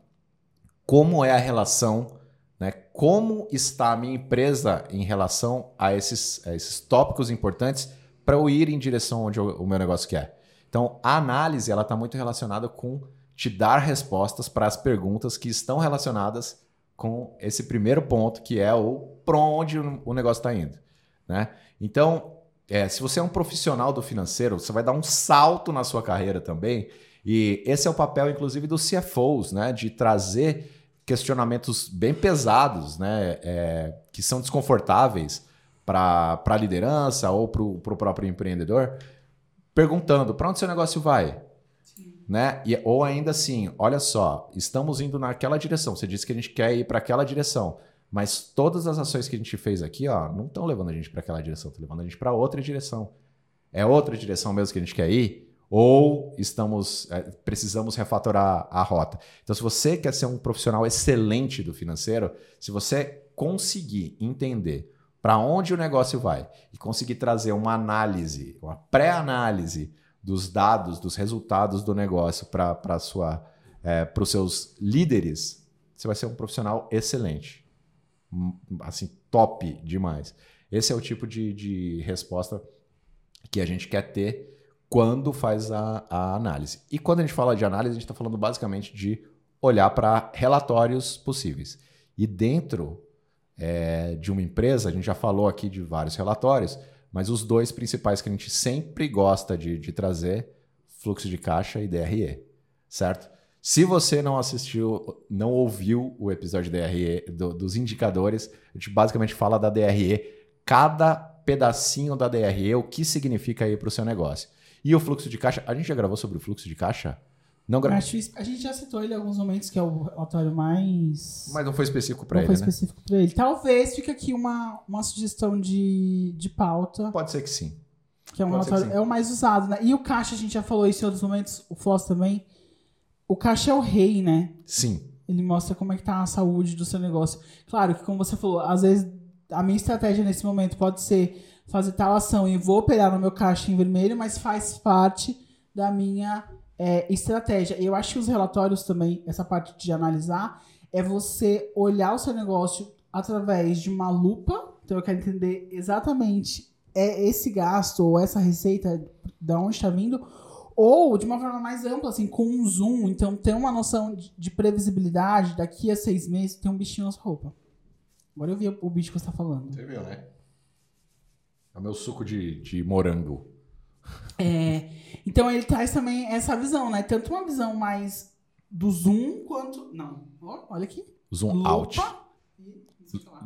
Como é a relação, né? Como está a minha empresa em relação a esses, a esses tópicos importantes para eu ir em direção onde eu- o meu negócio quer? Então, a análise ela está muito relacionada com te dar respostas para as perguntas que estão relacionadas com esse primeiro ponto, que é o para onde o negócio está indo. Né? Então, é, se você é um profissional do financeiro, você vai dar um salto na sua carreira também. E esse é o papel, inclusive, dos CFOs, né? de trazer questionamentos bem pesados, né? é, que são desconfortáveis para a liderança ou para o próprio empreendedor, perguntando para onde seu negócio vai? Né? E, ou ainda assim, olha só, estamos indo naquela direção. Você disse que a gente quer ir para aquela direção, mas todas as ações que a gente fez aqui, ó, não estão levando a gente para aquela direção, estão levando a gente para outra direção. É outra direção mesmo que a gente quer ir? ou estamos é, precisamos refatorar a rota. Então, se você quer ser um profissional excelente do financeiro, se você conseguir entender para onde o negócio vai e conseguir trazer uma análise, uma pré-análise dos dados, dos resultados do negócio para é, os seus líderes, você vai ser um profissional excelente, hum, assim top demais. Esse é o tipo de, de resposta que a gente quer ter quando faz a, a análise. E quando a gente fala de análise, a gente está falando basicamente de olhar para relatórios possíveis. E dentro é, de uma empresa, a gente já falou aqui de vários relatórios, mas os dois principais que a gente sempre gosta de, de trazer, fluxo de caixa e DRE, certo? Se você não assistiu, não ouviu o episódio DRE, do, dos indicadores, a gente basicamente fala da DRE, cada pedacinho da DRE, o que significa aí para o seu negócio. E o fluxo de caixa, a gente já gravou sobre o fluxo de caixa? Não gravou. A gente já citou ele em alguns momentos, que é o relatório mais. Mas não foi específico para ele. Não foi né? específico para ele. Talvez fique aqui uma, uma sugestão de, de pauta. Pode ser que sim. Que é um relatório, é o mais usado, né? E o caixa, a gente já falou isso em outros momentos, o Floss também. O caixa é o rei, né? Sim. Ele mostra como é que tá a saúde do seu negócio. Claro que, como você falou, às vezes a minha estratégia nesse momento pode ser fazer tal ação e vou operar no meu caixa em vermelho, mas faz parte da minha é, estratégia. Eu acho que os relatórios também, essa parte de analisar, é você olhar o seu negócio através de uma lupa. Então eu quero entender exatamente é esse gasto ou essa receita da onde está vindo, ou de uma forma mais ampla, assim, com um zoom. Então ter uma noção de, de previsibilidade daqui a seis meses tem um bichinho na sua roupa. Agora eu vi o bicho que você está falando. Você viu, né? É o meu suco de, de morango. É, então ele traz também essa visão, né? Tanto uma visão mais do zoom quanto. Não, olha aqui. Zoom Lupa. out.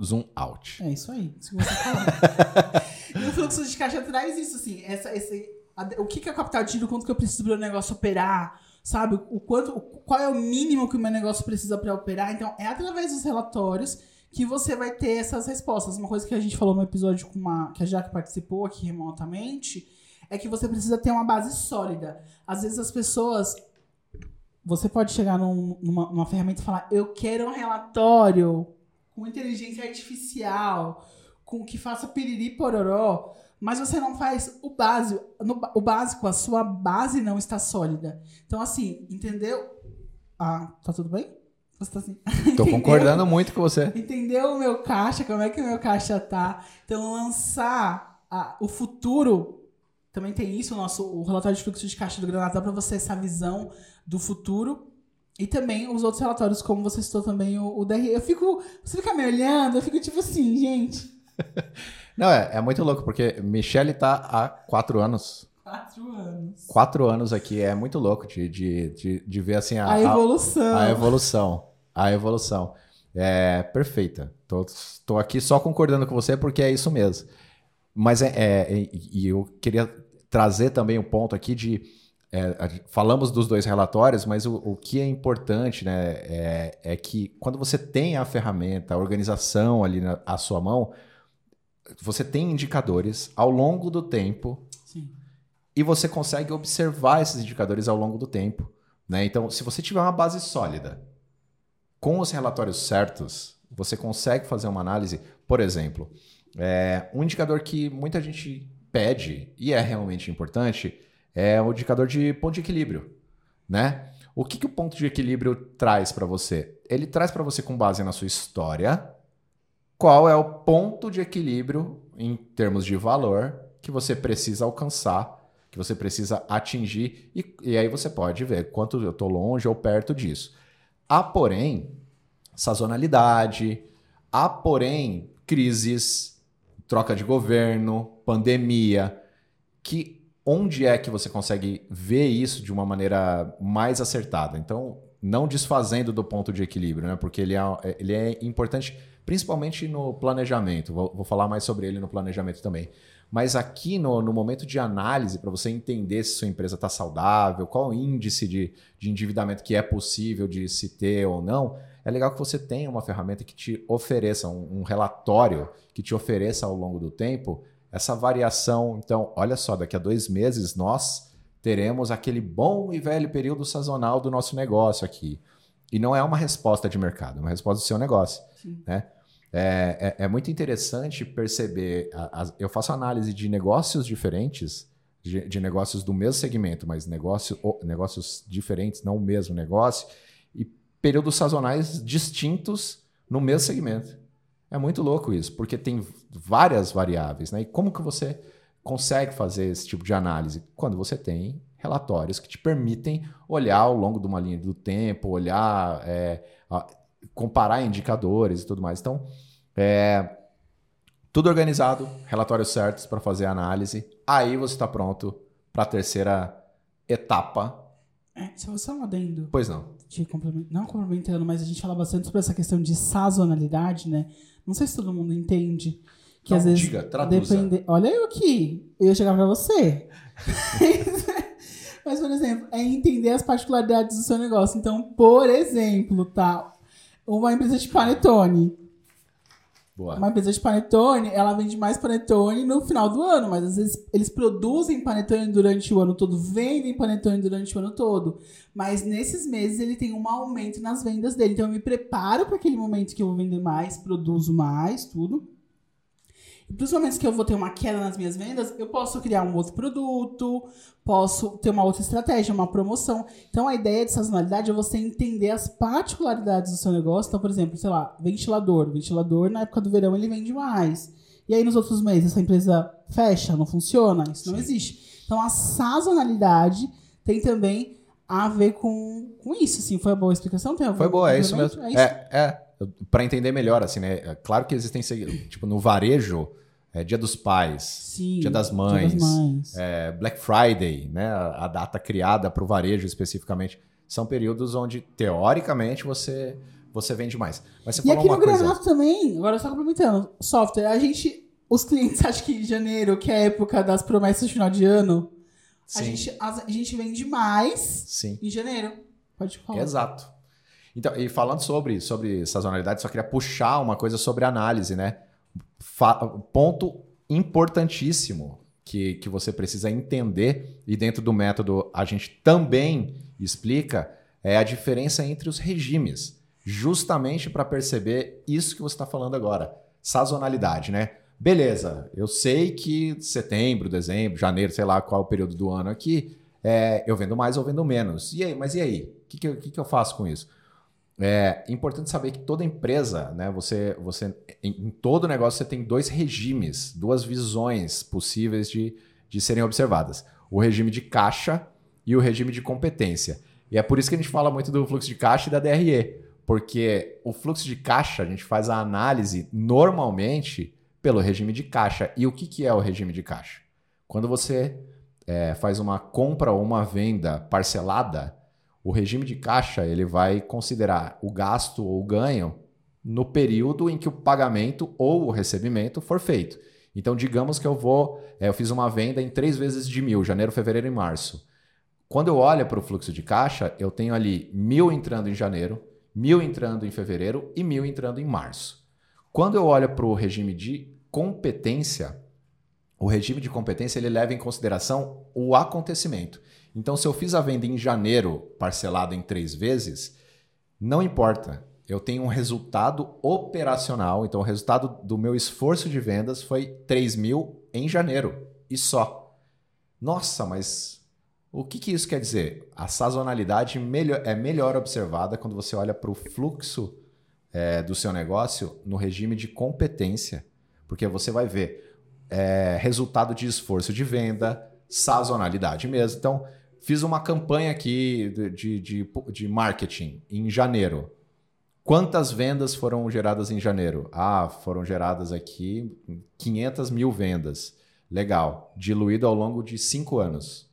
Zoom out. É isso aí. Isso [LAUGHS] e o fluxo de caixa traz isso, assim. Essa, esse, a, o que, que é o capital de giro, quanto que eu preciso para o negócio operar, sabe? O quanto, o, qual é o mínimo que o meu negócio precisa para operar. Então, é através dos relatórios que você vai ter essas respostas. Uma coisa que a gente falou no episódio com uma, que a Jaque participou aqui remotamente é que você precisa ter uma base sólida. Às vezes as pessoas. Você pode chegar num, numa, numa ferramenta e falar: Eu quero um relatório com inteligência artificial, com que faça piriri pororó, mas você não faz o básico. No, o básico, a sua base não está sólida. Então, assim, entendeu? Ah, tá tudo bem? Você tá assim. [LAUGHS] Tô concordando muito com você. Entendeu o meu caixa? Como é que o meu caixa tá? Então, lançar a, o futuro também tem isso, o nosso o relatório de fluxo de caixa do Granada dá para você essa visão do futuro. E também os outros relatórios, como você citou também o, o DRE. Eu fico. Você fica me olhando, eu fico tipo assim, gente. [LAUGHS] Não, é, é muito louco, porque Michelle tá há quatro anos. Quatro anos. Quatro anos aqui, é muito louco de, de, de, de ver assim a, a evolução. A, a evolução a evolução. É perfeita. Tô, tô aqui só concordando com você porque é isso mesmo. Mas é, é e eu queria trazer também um ponto aqui de é, falamos dos dois relatórios, mas o, o que é importante né, é, é, que quando você tem a ferramenta, a organização ali na à sua mão, você tem indicadores ao longo do tempo Sim. e você consegue observar esses indicadores ao longo do tempo. Né? Então, se você tiver uma base sólida, com os relatórios certos, você consegue fazer uma análise. Por exemplo, é, um indicador que muita gente pede e é realmente importante é o indicador de ponto de equilíbrio, né? O que, que o ponto de equilíbrio traz para você? Ele traz para você com base na sua história qual é o ponto de equilíbrio em termos de valor que você precisa alcançar, que você precisa atingir e, e aí você pode ver quanto eu estou longe ou perto disso. Há, porém, sazonalidade, há, porém, crises, troca de governo, pandemia, que onde é que você consegue ver isso de uma maneira mais acertada? Então, não desfazendo do ponto de equilíbrio, né? porque ele é, ele é importante principalmente no planejamento. Vou, vou falar mais sobre ele no planejamento também. Mas aqui no, no momento de análise, para você entender se sua empresa está saudável, qual o índice de, de endividamento que é possível de se ter ou não, é legal que você tenha uma ferramenta que te ofereça, um, um relatório que te ofereça ao longo do tempo essa variação. Então, olha só, daqui a dois meses nós teremos aquele bom e velho período sazonal do nosso negócio aqui. E não é uma resposta de mercado, é uma resposta do seu negócio. Né? É, é, é, muito interessante perceber. A, a, eu faço análise de negócios diferentes, de, de, negócios do mesmo segmento, mas negócio, negócios diferentes, não o mesmo negócio, períodos sazonais distintos no mesmo segmento. É muito louco isso, porque tem várias variáveis. Né? E como que você consegue fazer esse tipo de análise? Quando você tem relatórios que te permitem olhar ao longo de uma linha do tempo, olhar, é, comparar indicadores e tudo mais. Então, é, tudo organizado, relatórios certos para fazer a análise. Aí você está pronto para a terceira etapa. É, se você um adendo. Pois não. De complement... Não complementando, mas a gente fala bastante sobre essa questão de sazonalidade, né? Não sei se todo mundo entende. Que não, às vezes. Diga, traduza. Depende... Olha eu aqui. Eu ia chegar para você. [LAUGHS] Mas, por exemplo, é entender as particularidades do seu negócio. Então, por exemplo, tá? Uma empresa de panetone. Boa. Uma empresa de panetone, ela vende mais panetone no final do ano, mas às vezes eles produzem panetone durante o ano todo, vendem panetone durante o ano todo. Mas nesses meses ele tem um aumento nas vendas dele. Então eu me preparo para aquele momento que eu vou vender mais, produzo mais, tudo. Para os momentos que eu vou ter uma queda nas minhas vendas, eu posso criar um outro produto, posso ter uma outra estratégia, uma promoção. Então a ideia de sazonalidade é você entender as particularidades do seu negócio. Então, por exemplo, sei lá, ventilador. Ventilador na época do verão ele vende mais. E aí nos outros meses essa empresa fecha, não funciona, isso Sim. não existe. Então a sazonalidade tem também a ver com, com isso, assim. Foi uma boa explicação? Tem Foi boa, é isso mesmo. É, é, é para entender melhor, assim, né? É claro que existem, tipo, no varejo, é, Dia dos Pais, Sim, Dia das Mães, Dia das Mães. É, Black Friday, né? A, a data criada para o varejo especificamente, são períodos onde teoricamente você você vende mais. Mas você e falou aqui no coisa. Granato também, agora só complementando, software, a gente, os clientes acham que janeiro, que é a época das promessas de final de ano, a gente, a, a gente vende mais Sim. em janeiro. Pode falar. Exato. Então, e falando sobre, sobre sazonalidade, só queria puxar uma coisa sobre análise, né? Fa ponto importantíssimo que, que você precisa entender, e dentro do método a gente também explica, é a diferença entre os regimes, justamente para perceber isso que você está falando agora, sazonalidade, né? Beleza, eu sei que setembro, dezembro, janeiro, sei lá qual é o período do ano aqui, é, eu vendo mais ou vendo menos. E aí, mas e aí? O que, que, que, que eu faço com isso? É importante saber que toda empresa, né, você, você em, em, todo negócio você tem dois regimes, duas visões possíveis de, de serem observadas: o regime de caixa e o regime de competência. E é por isso que a gente fala muito do fluxo de caixa e da DRE, porque o fluxo de caixa a gente faz a análise normalmente pelo regime de caixa. E o que, que é o regime de caixa? Quando você é, faz uma compra ou uma venda parcelada, o regime de caixa ele vai considerar o gasto ou o ganho no período em que o pagamento ou o recebimento for feito. Então, digamos que eu vou, é, eu fiz uma venda em três vezes de mil, janeiro, fevereiro e março. Quando eu olho para o fluxo de caixa, eu tenho ali mil entrando em janeiro, mil entrando em fevereiro e mil entrando em março. Quando eu olho para o regime de competência, o regime de competência ele leva em consideração o acontecimento. Então, se eu fiz a venda em janeiro, parcelada em três vezes, não importa. Eu tenho um resultado operacional. Então, o resultado do meu esforço de vendas foi 3 mil em janeiro e só. Nossa, mas o que, que isso quer dizer? A sazonalidade melhor, é melhor observada quando você olha para o fluxo é, do seu negócio no regime de competência, porque você vai ver é, resultado de esforço de venda, sazonalidade mesmo. Então, Fiz uma campanha aqui de, de, de marketing em janeiro. Quantas vendas foram geradas em janeiro? Ah, foram geradas aqui 500 mil vendas. Legal. Diluído ao longo de cinco anos.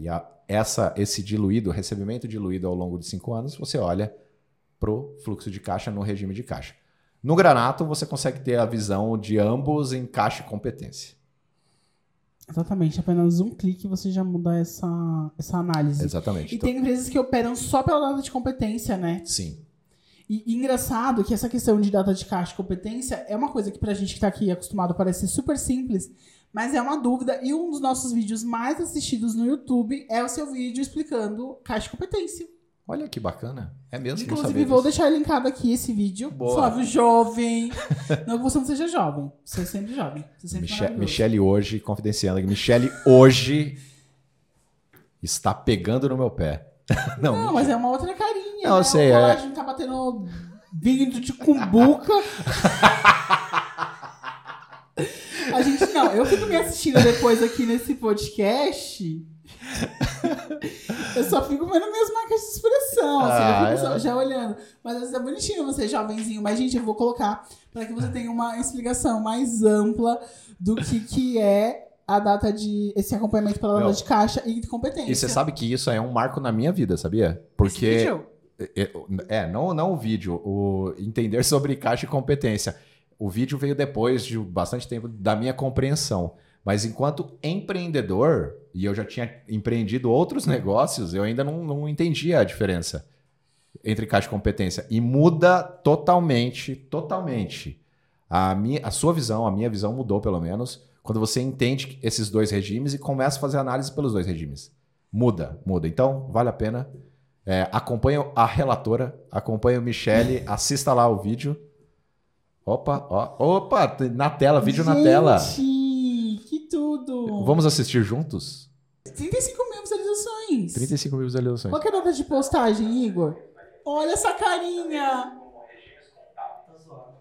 E a, essa, esse diluído, recebimento diluído ao longo de cinco anos, você olha para o fluxo de caixa no regime de caixa. No Granato, você consegue ter a visão de ambos em caixa e competência. Exatamente, apenas um clique você já muda essa, essa análise. Exatamente. E então... tem empresas que operam só pela data de competência, né? Sim. E, e engraçado que essa questão de data de caixa e competência é uma coisa que pra gente que tá aqui acostumado parece super simples, Mas é uma dúvida. E um dos nossos vídeos mais assistidos no YouTube é o seu vídeo explicando caixa de competência. Olha que bacana. É mesmo Inclusive, vou disso. deixar linkado aqui esse vídeo. Boa. Flávio jovem. [LAUGHS] não que você não seja jovem. Você é sempre jovem. Você é sempre. Michele hoje, confidenciando aqui, Michele hoje está pegando no meu pé. [LAUGHS] Não, Não, mas é uma outra carinha. Não, eu né? sei, O é- colágeno tá batendo vinho de cumbuca. [LAUGHS] A gente, não, eu fico me assistindo depois aqui nesse podcast. Eu só fico vendo minhas assim, Ah, eu fico é. só já olhando. Mas às vezes é bonitinho você, jovenzinho. Mas, gente, eu vou colocar para que você tenha uma explicação mais ampla do que, que é a data de. esse acompanhamento pela data de caixa e de competência. E você sabe que isso é um marco na minha vida, sabia? Esse Porque. vídeo? É, é, não, não o vídeo, o entender [LAUGHS] sobre caixa e competência. O vídeo veio depois de bastante tempo da minha compreensão. Mas enquanto empreendedor, e eu já tinha empreendido outros negócios, eu ainda não, não entendia a diferença entre caixa e competência. E muda totalmente, totalmente. A, minha, a sua visão, a minha visão mudou pelo menos, quando você entende esses dois regimes e começa a fazer análise pelos dois regimes. Muda, muda. Então, vale a pena. É, acompanhe a relatora, acompanhe o Michele, [LAUGHS] assista lá o vídeo. Opa, ó, opa, na tela, vídeo na tela. Vamos assistir juntos? 35 mil visualizações. 35 mil visualizações. Qual que é a data de postagem, Igor? Olha essa carinha! Tá zoado.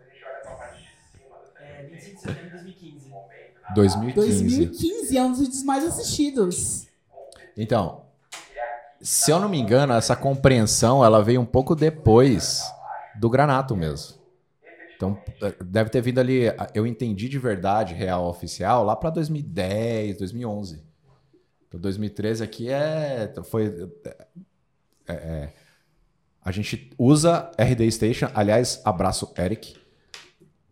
É 25 de setembro de 2015. 2015. 2015 é um dos vídeos mais assistidos. Então, se eu não me engano, essa compreensão ela veio um pouco depois do Granato mesmo. Então, eh, deve ter vindo ali, eu entendi de verdade, real oficial, lá para 2010, 2011. Então, 2013 aqui é. Foi. é, é, a gente usa RD Station. Aliás, abraço, Eric.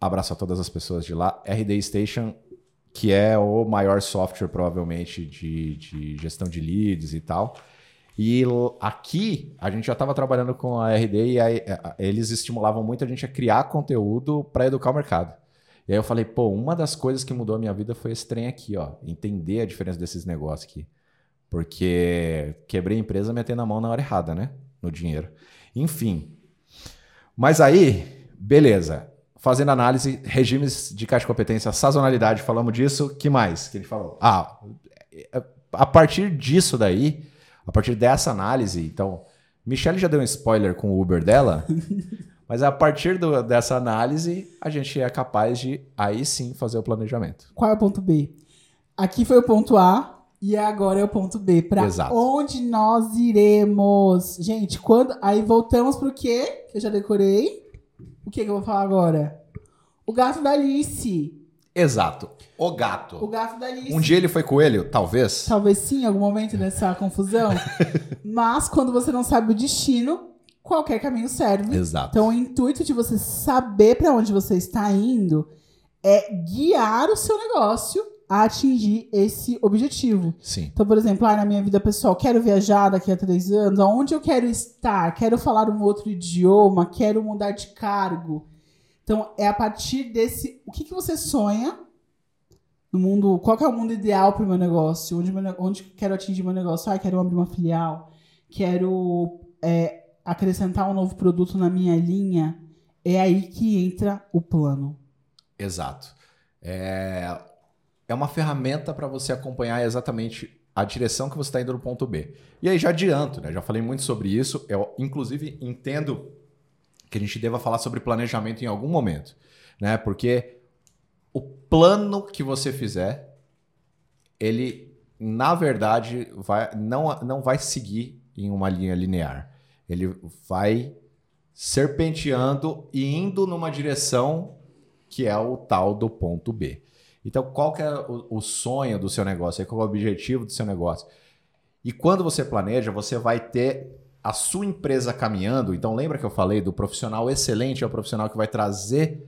Abraço a todas as pessoas de lá. RD Station, que é o maior software, provavelmente, de, de gestão de leads e tal. E aqui a gente já estava trabalhando com a RD e aí, eh, eles estimulavam muito a gente a criar conteúdo para educar o mercado. E aí eu falei, pô, uma das coisas que mudou a minha vida foi esse trem aqui, ó. Entender a diferença desses negócios aqui. Porque quebrei a empresa metendo a mão na hora errada, né? No dinheiro. Enfim. Mas aí, beleza. Fazendo análise, regimes de caixa de competência, sazonalidade, falamos disso. que mais que ele falou? Ah, a partir disso daí, a partir dessa análise, então, Michelle já deu um spoiler com o Uber dela, [LAUGHS] mas a partir do- dessa análise, a gente é capaz de aí sim fazer o planejamento. Qual é o ponto B? Aqui foi o ponto A e agora é o ponto B. Exato. onde nós iremos? Gente, quando. Aí voltamos pro quê? Que eu já decorei. O que, que eu vou falar agora? O gato da Alice. Exato. O O gato. gato da Alice. Um dia ele foi coelho? Talvez. Talvez sim, em algum momento nessa confusão. [LAUGHS] Mas quando você não sabe o destino, qualquer caminho serve. Exato. Então, o intuito de você saber para onde você está indo é guiar o seu negócio a atingir esse objetivo. Sim. Então, por exemplo, ah, na minha vida pessoal, quero viajar daqui a três anos, aonde eu quero estar? Quero falar um outro idioma, quero mudar de cargo. Então, é a partir desse. O que, que você sonha no mundo? Qual é o mundo ideal para o meu negócio? Onde, onde quero atingir meu negócio? Ah, quero abrir uma filial, quero é, acrescentar um novo produto na minha linha. É aí que entra o plano. Exato. É, é uma ferramenta para você acompanhar exatamente a direção que você está indo no ponto B. E aí já adianto, né? Já falei muito sobre isso. Eu, inclusive, entendo que a gente deva falar sobre planejamento em algum momento, né? Porque o plano que você fizer, ele, na verdade, vai, não, não vai seguir em uma linha linear. Ele vai serpenteando e indo numa direção que é o tal do ponto B. Então, qual que é o, o sonho do seu negócio? Qual é o objetivo do seu negócio? E quando você planeja, você vai ter a sua empresa caminhando. Então, lembra que eu falei do profissional excelente é o profissional que vai trazer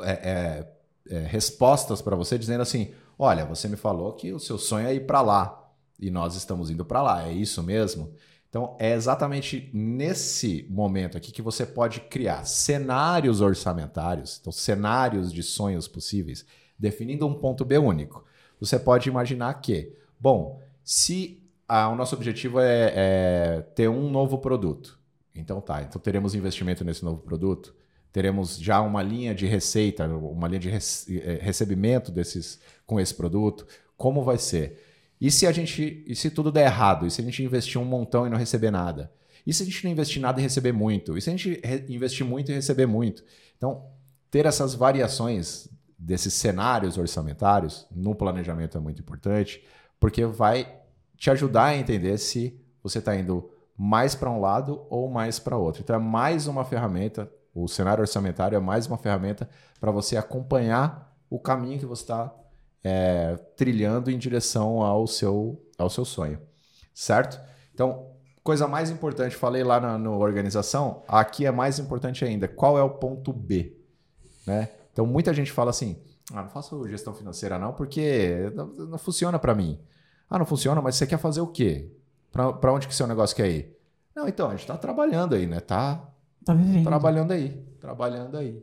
é, é, é, respostas para você, dizendo assim: olha, você me falou que o seu sonho é ir para lá e nós estamos indo para lá. É isso mesmo? Então, é exatamente nesse momento aqui que você pode criar cenários orçamentários, então cenários de sonhos possíveis, definindo um ponto B único. você pode imaginar que, bom, se o nosso objetivo é, é ter um novo produto, então tá, então teremos investimento nesse novo produto, teremos já uma linha de receita, uma linha de eh, recebimento desses com esse produto, como vai ser? E se a gente, e se tudo der errado? E se a gente investir um montão e não receber nada? E se a gente não investir nada e receber muito? E se a gente investir muito e receber muito? Então, ter essas variações desses cenários orçamentários no planejamento é muito importante, porque vai te ajudar a entender se você está indo mais para um lado ou mais para outro. Então é mais uma ferramenta, o cenário orçamentário é mais uma ferramenta para você acompanhar o caminho que você está é, trilhando em direção ao seu, ao seu sonho, certo? Então, coisa mais importante, falei lá na, organização, aqui é mais importante ainda, qual é o ponto B? Né? Então, muita gente fala assim, ah, não faço gestão financeira não, porque não, não funciona para mim. Ah, não funciona, mas você quer fazer o quê? Para onde que seu negócio quer ir? Não, então, a gente está trabalhando aí, né? Tá, tá trabalhando aí, trabalhando aí.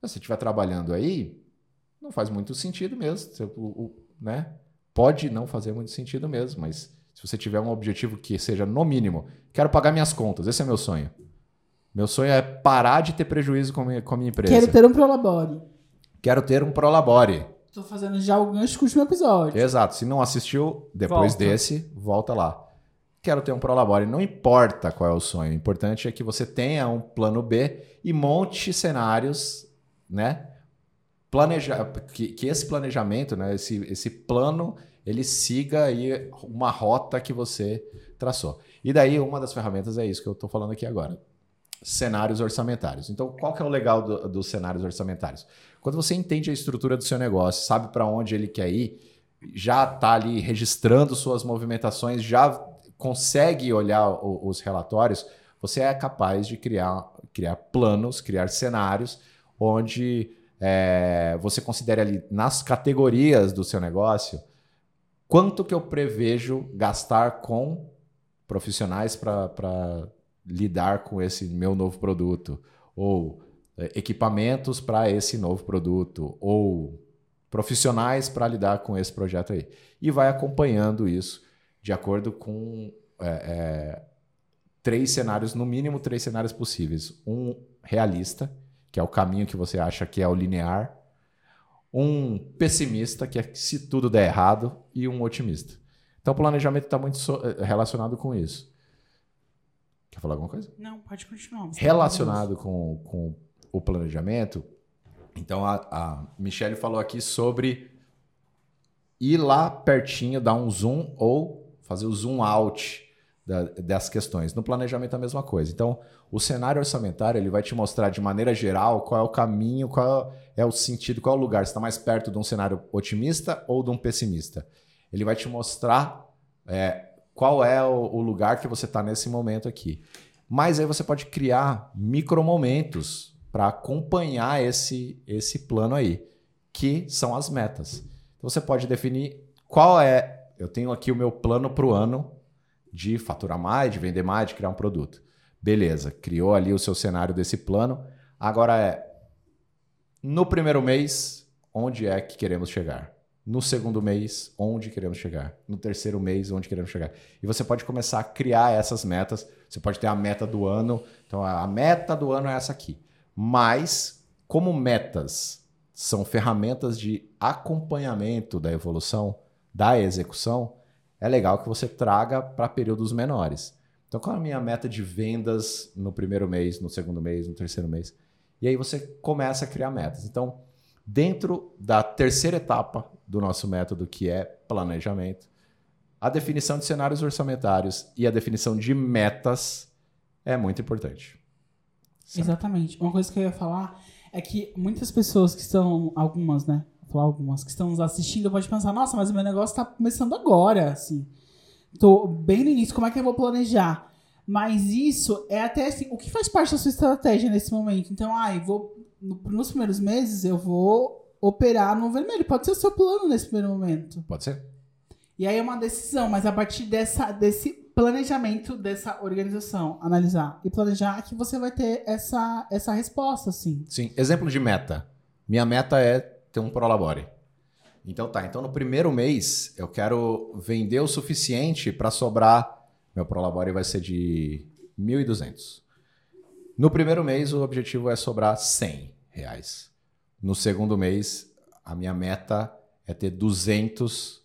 Se você estiver trabalhando aí, não faz muito sentido mesmo. Você, o, o, né? Pode não fazer muito sentido mesmo, mas se você tiver um objetivo que seja, no mínimo, quero pagar minhas contas, esse é meu sonho. Meu sonho é parar de ter prejuízo com a minha, com a minha empresa. Quero ter um Prolabore. Quero ter um Prolabore. Tô fazendo já o gancho com o último episódio. Exato. Se não assistiu, depois volta. desse, volta lá. Quero ter um Prolabore. Não importa qual é o sonho. O importante é que você tenha um plano B e monte cenários, né? planejar, que, que esse planejamento, né, esse, esse plano, ele siga aí uma rota que você traçou. E daí uma das ferramentas é isso que eu estou falando aqui agora. Cenários orçamentários. Então, qual que é o legal do, dos cenários orçamentários? Quando você entende a estrutura do seu negócio, sabe para onde ele quer ir, já está ali registrando suas movimentações, já consegue olhar o, os relatórios, você é capaz de criar, criar planos, criar cenários onde é, você considere ali nas categorias do seu negócio quanto que eu prevejo gastar com profissionais para lidar com esse meu novo produto, ou equipamentos para esse novo produto, ou profissionais para lidar com esse projeto aí. E vai acompanhando isso de acordo com é, é, três cenários, no mínimo três cenários possíveis. Um realista, que é o caminho que você acha que é o linear, um pessimista, que é se tudo der errado, e um otimista. Então o planejamento está muito so eh, relacionado com isso. Quer falar alguma coisa? Não, pode continuar. Relacionado com, com o planejamento, então a, a Michelle falou aqui sobre ir lá pertinho, dar um zoom ou fazer o zoom out da, das questões. No planejamento é a mesma coisa. Então, o cenário orçamentário ele vai te mostrar de maneira geral qual é o caminho, qual é o sentido, qual é o lugar. Você está mais perto de um cenário otimista ou de um pessimista. Ele vai te mostrar é, qual é o, o lugar que você está nesse momento aqui. Mas aí você pode criar micromomentos para acompanhar esse, esse plano aí, que são as metas. Então você pode definir qual é. Eu tenho aqui o meu plano para o ano de faturar mais, de vender mais, de criar um produto. Beleza, criou ali o seu cenário desse plano. Agora é no primeiro mês, onde é que queremos chegar? No segundo mês, onde queremos chegar? No terceiro mês, onde queremos chegar? E você pode começar a criar essas metas. Você pode ter a meta do ano. Então, a meta do ano é essa aqui. Mas, como metas são ferramentas de acompanhamento da evolução, da execução, é legal que você traga para períodos menores. Então, qual é a minha meta de vendas no primeiro mês, no segundo mês, no terceiro mês? E aí você começa a criar metas. Então, dentro da terceira etapa do nosso método, que é planejamento, a definição de cenários orçamentários e a definição de metas é muito importante. Exatamente. Uma coisa que eu ia falar é que muitas pessoas que estão, algumas, né? falar algumas que estão nos assistindo, pode pensar, nossa, mas o meu negócio está começando agora, assim. Tô bem no início, como é que eu vou planejar? Mas isso é até assim, o que faz parte da sua estratégia nesse momento? Então, ai, ah, vou no, nos primeiros meses eu vou operar no vermelho. Pode ser o seu plano nesse primeiro momento. Pode ser. E aí é uma decisão, mas a partir dessa, desse planejamento dessa organização, analisar e planejar que você vai ter essa, essa resposta, assim. Sim. Exemplo de meta. Minha meta é ter um Prolabore. Então tá, então no primeiro mês eu quero vender o suficiente para sobrar. Meu Prolabore vai ser de 1.200. No primeiro mês o objetivo é sobrar 100 reais. No segundo mês a minha meta é ter 200.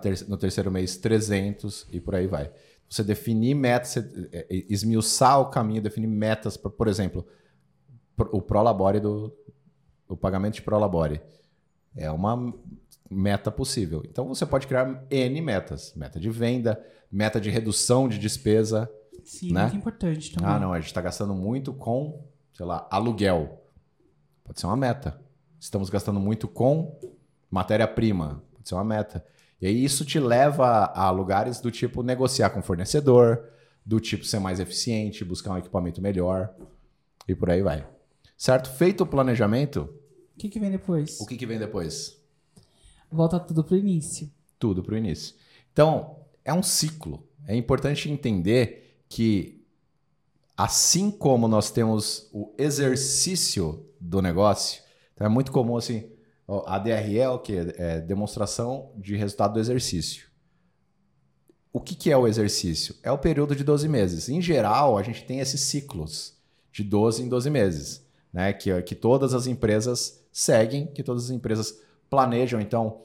Ter no terceiro mês 300 e por aí vai. Você definir metas, é, é, esmiuçar o caminho, definir metas, pra, por exemplo, o Prolabore do o pagamento de Prolabore é uma meta possível. Então você pode criar N metas: meta de venda, meta de redução de despesa. Sim, né? muito importante também. Ah, não, a gente está gastando muito com, sei lá, aluguel. Pode ser uma meta. Estamos gastando muito com matéria-prima. Pode ser uma meta. E aí isso te leva a lugares do tipo negociar com o fornecedor, do tipo ser mais eficiente, buscar um equipamento melhor e por aí vai. Certo? Feito o planejamento, O que, que vem depois? o que, que vem depois? Volta tudo pro início. Tudo para o início. Então, é um ciclo. É importante entender que, assim como nós temos o exercício do negócio, então é muito comum assim, a DRE é o que? É demonstração de resultado do exercício. O que, que é o exercício? É o período de 12 meses. Em geral, a gente tem esses ciclos de 12 em 12 meses, né? Que, que todas as empresas seguem, que todas as empresas planejam. Então,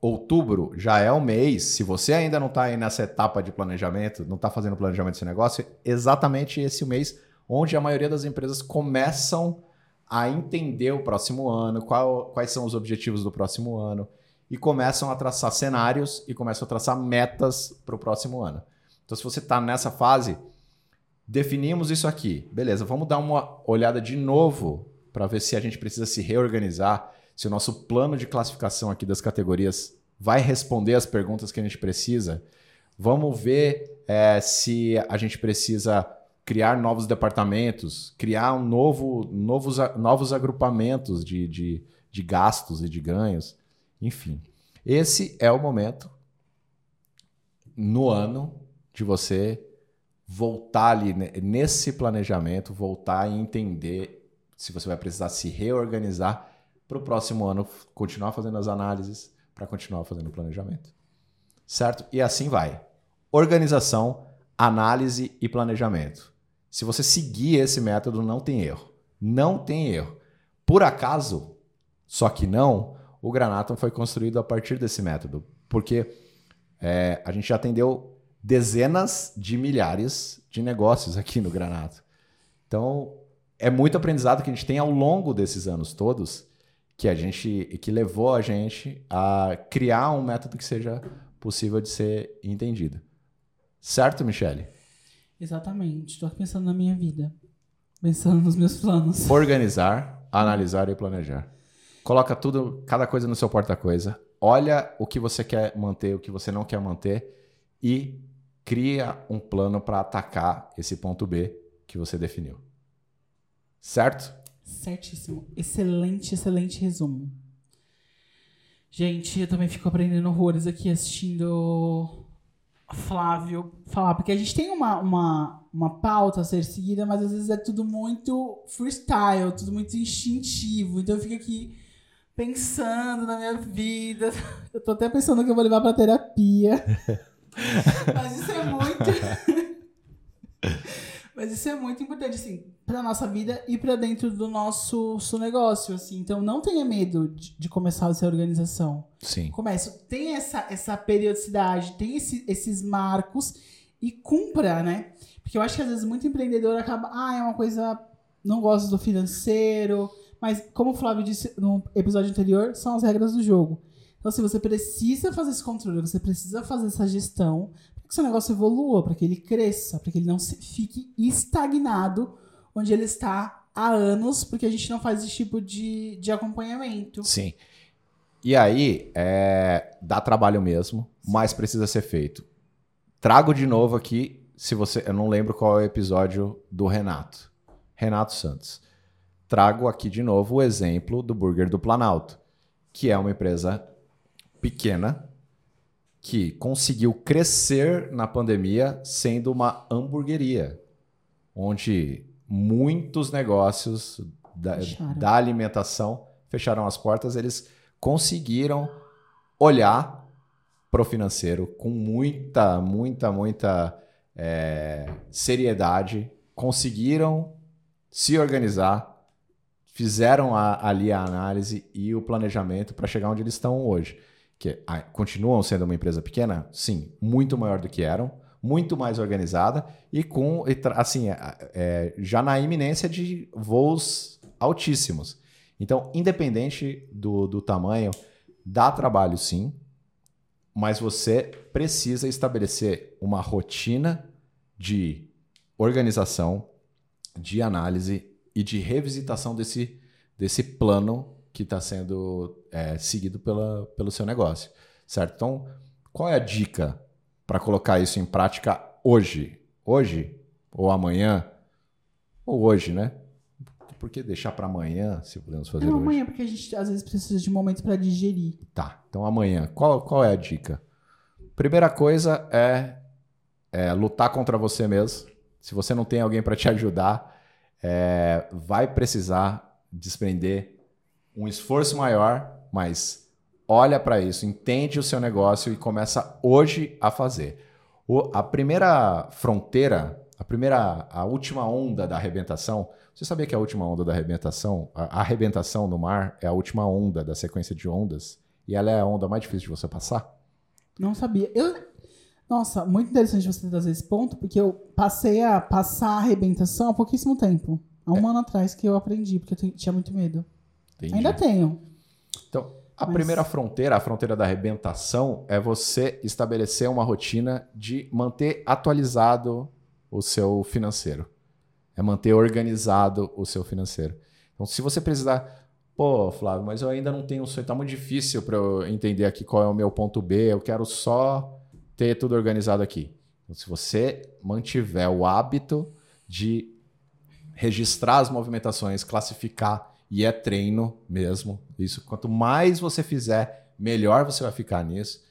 outubro já é o mês. Se você ainda não está nessa etapa de planejamento, não está fazendo planejamento desse negócio, é exatamente esse mês onde a maioria das empresas começam a entender o próximo ano, qual- quais são os objetivos do próximo ano, e começam a traçar cenários e começam a traçar metas para o próximo ano. Então, se você está nessa fase, definimos isso aqui. Beleza, vamos dar uma olhada de novo para ver se a gente precisa se reorganizar, se o nosso plano de classificação aqui das categorias vai responder as perguntas que a gente precisa. Vamos ver eh, se a gente precisa criar novos departamentos, criar um novo, novos, novos agrupamentos de, de, de gastos e de ganhos. Enfim, esse é o momento no ano de você voltar ali ne- nesse planejamento, voltar e entender se você vai precisar se reorganizar para o próximo ano continuar fazendo as análises, para continuar fazendo o planejamento. Certo? E assim vai. Organização, análise e planejamento. Se você seguir esse método, não tem erro. Não tem erro. Por acaso, só que não, o Granatum foi construído a partir desse método. Porque é, a gente já atendeu dezenas de milhares de negócios aqui no Granato. Então, é muito aprendizado que a gente tem ao longo desses anos todos que a gente que levou a gente a criar um método que seja possível de ser entendido. Certo, Michele? Exatamente. Estou pensando na minha vida. Pensando nos meus planos. Organizar, analisar e planejar. Coloca tudo, cada coisa no seu porta-coisa. Olha o que você quer manter, o que você não quer manter e cria um plano para atacar esse ponto B que você definiu. Certo? Certíssimo. Excelente, excelente resumo. Gente, eu também fico aprendendo horrores aqui assistindo Flávio falar, porque a gente tem uma, uma, uma pauta a ser seguida, mas às vezes é tudo muito freestyle, tudo muito instintivo. Então eu fico aqui pensando na minha vida. [LAUGHS] Eu tô até pensando que eu vou levar pra terapia. mas [LAUGHS] isso é muito. Mas isso é muito importante, assim, pra nossa vida e pra dentro do nosso, nosso negócio, assim. Então, não tenha medo de, de começar essa organização. Sim. Comece, tem essa, essa periodicidade, tem esse- esses marcos e cumpra, né? Porque eu acho que às vezes muito empreendedor acaba, ah, é uma coisa, não gosto do financeiro, mas como o Flávio disse no episódio anterior, são as regras do jogo. Então, se você precisa fazer esse controle, você precisa fazer essa gestão para que seu negócio evolua, para que ele cresça, para que ele não fique estagnado onde ele está há anos, porque a gente não faz esse tipo de, de acompanhamento. Sim. E aí, é, dá trabalho mesmo, mas precisa ser feito. Trago de novo aqui, se você, eu não lembro qual é o episódio do Renato, Renato Santos. Trago aqui de novo o exemplo do Burger do Planalto, que é uma empresa pequena que conseguiu crescer na pandemia sendo uma hamburgueria, onde muitos negócios da, da alimentação fecharam as portas, eles conseguiram olhar para o financeiro com muita, muita, muita é, seriedade, conseguiram se organizar, fizeram a, ali a análise e o planejamento para chegar onde eles estão hoje. Que continuam sendo uma empresa pequena? Sim, muito maior do que eram, muito mais organizada e com assim é, já na iminência de voos altíssimos. Então, independente do, do tamanho, dá trabalho sim, mas você precisa estabelecer uma rotina de organização, de análise e de revisitação desse, desse plano que está sendo é, seguido pela, pelo seu negócio, certo? Então, qual é a dica para colocar isso em prática hoje? Hoje ou amanhã? Ou hoje, né? Por que deixar para amanhã, se podemos fazer Não, hoje? amanhã, porque a gente às vezes precisa de momentos para digerir. Tá, então amanhã. Qual, qual é a dica? Primeira coisa é, é lutar contra você mesmo. Se você não tem alguém para te ajudar, é, vai precisar desprender um esforço maior, mas olha para isso, entende o seu negócio e começa hoje a fazer. O, a primeira fronteira, a primeira, a última onda da arrebentação você sabia que a última onda da arrebentação, a arrebentação no mar é a última onda da sequência de ondas? E ela é a onda mais difícil de você passar? Não sabia. Eu... Nossa, muito interessante você trazer esse ponto, porque eu passei a passar a arrebentação há pouquíssimo tempo. Há um é. ano atrás que eu aprendi, porque eu tinha muito medo. Entendi. Ainda tenho. Então, a Mas... primeira fronteira, a fronteira da arrebentação, é você estabelecer uma rotina de manter atualizado o seu financeiro é manter organizado o seu financeiro. Então, se você precisar, pô, Flávio, mas eu ainda não tenho sonho, tá muito difícil para eu entender aqui qual é o meu ponto B, eu quero só ter tudo organizado aqui. Então, se você mantiver o hábito de registrar as movimentações, classificar, e é treino mesmo, isso, quanto mais você fizer, melhor você vai ficar nisso.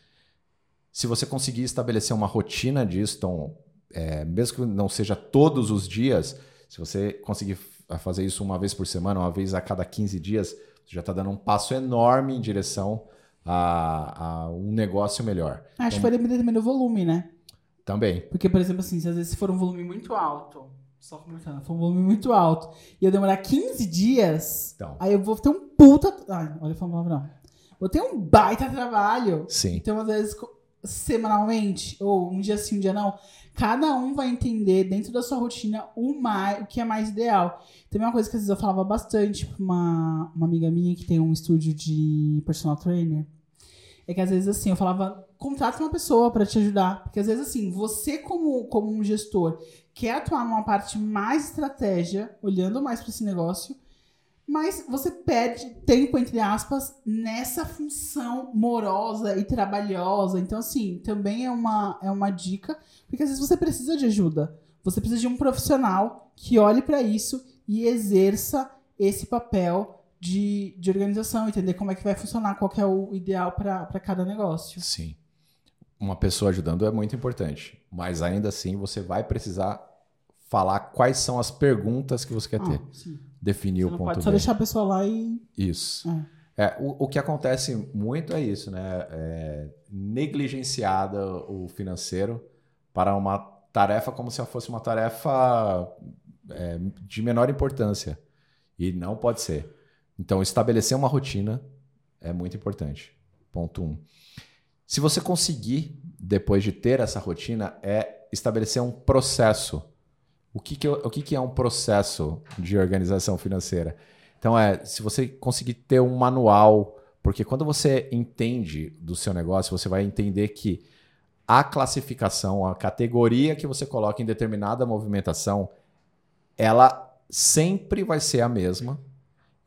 Se você conseguir estabelecer uma rotina disso, então, é, mesmo que não seja todos os dias, se você conseguir fazer isso uma vez por semana, uma vez a cada 15 dias, você já está dando um passo enorme em direção a, a um negócio melhor. Acho então, que vai depender também do volume, né? Também. Porque, por exemplo, assim, se às vezes for um volume muito alto, só comentando, for um volume muito alto, e eu demorar 15 dias, então. aí eu vou ter um puta. Ai, olha, foi uma não. Vou ter um baita trabalho. Sim. Então, às vezes, semanalmente, ou um dia sim, um dia não, cada um vai entender dentro da sua rotina o, mais, o que é mais ideal. Tem uma coisa que às vezes eu falava bastante pra uma, uma amiga minha que tem um estúdio de personal trainer. É que às vezes assim, eu falava, contrata uma pessoa para te ajudar. Porque às vezes assim, você como, como um gestor quer atuar numa parte mais estratégia, olhando mais para esse negócio, mas você perde tempo, entre aspas, nessa função morosa e trabalhosa. Então, assim, também é uma, é uma dica, porque às vezes você precisa de ajuda. Você precisa de um profissional que olhe para isso e exerça esse papel de, de organização, entender como é que vai funcionar, qual é o ideal para cada negócio. Sim. Uma pessoa ajudando é muito importante, mas ainda assim você vai precisar falar quais são as perguntas que você quer ter. sim. Definir você o ponto pode só deixar a pessoa lá e. Isso. É. é o, o que acontece muito é isso, né? É negligenciada o financeiro para uma tarefa como se fosse uma tarefa é, de menor importância. E não pode ser. Então, estabelecer uma rotina é muito importante. Ponto um. Se você conseguir, depois de ter essa rotina, é estabelecer um processo o que, que, é, o que, que é um processo de organização financeira? Então, é se você conseguir ter um manual, porque quando você entende do seu negócio, você vai entender que a classificação, a categoria que você coloca em determinada movimentação, ela sempre vai ser a mesma.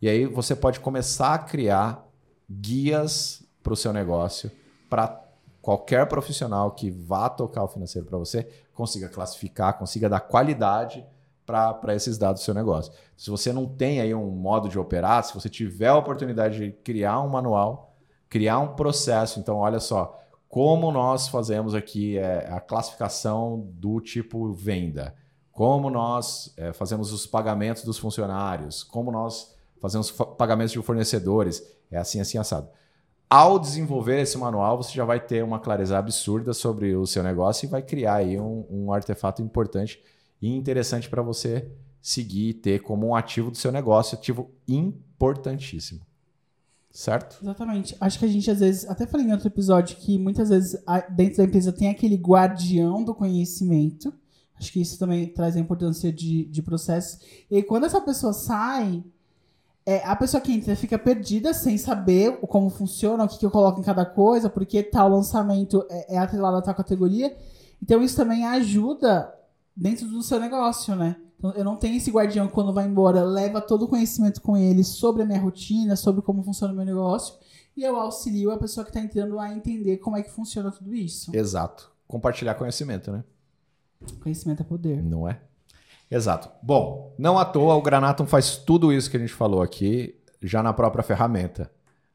E aí você pode começar a criar guias para o seu negócio para qualquer profissional que vá tocar o financeiro para você consiga classificar, consiga dar qualidade para esses dados do seu negócio. Se você não tem aí um modo de operar, se você tiver a oportunidade de criar um manual, criar um processo, então olha só, como nós fazemos aqui é, a classificação do tipo venda, como nós é, fazemos os pagamentos dos funcionários, como nós fazemos pagamentos de fornecedores, é assim, assim, assado. Ao desenvolver esse manual, você já vai ter uma clareza absurda sobre o seu negócio e vai criar aí um, um artefato importante e interessante para você seguir e ter como um ativo do seu negócio, ativo importantíssimo. Certo? Exatamente. Acho que a gente, às vezes, até falei em outro episódio que muitas vezes dentro da empresa tem aquele guardião do conhecimento. Acho que isso também traz a importância de, de processos. E quando essa pessoa sai, é, a pessoa que entra fica perdida sem saber como funciona, o que, que eu coloco em cada coisa, porque tal lançamento é, é atrelado a tal categoria. Então isso também ajuda dentro do seu negócio, né? Então, eu não tenho esse guardião que quando vai embora leva todo o conhecimento com ele sobre a minha rotina, sobre como funciona o meu negócio, e eu auxilio a pessoa que está entrando a entender como é que funciona tudo isso. Exato. Compartilhar conhecimento, né? Conhecimento é poder. Não é? Exato. Bom, não à toa o Granatum faz tudo isso que a gente falou aqui já na própria ferramenta.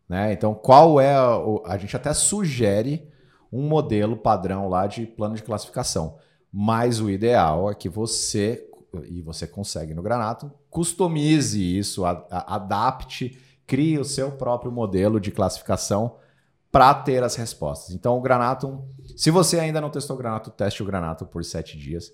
Né? Então, qual é. O, a gente até sugere um modelo padrão lá de plano de classificação. Mas o ideal é que você, e você consegue no Granatum, customize isso, a, a, adapte, crie o seu próprio modelo de classificação para ter as respostas. Então, o Granatum, se você ainda não testou o Granatum, teste o Granatum por sete dias.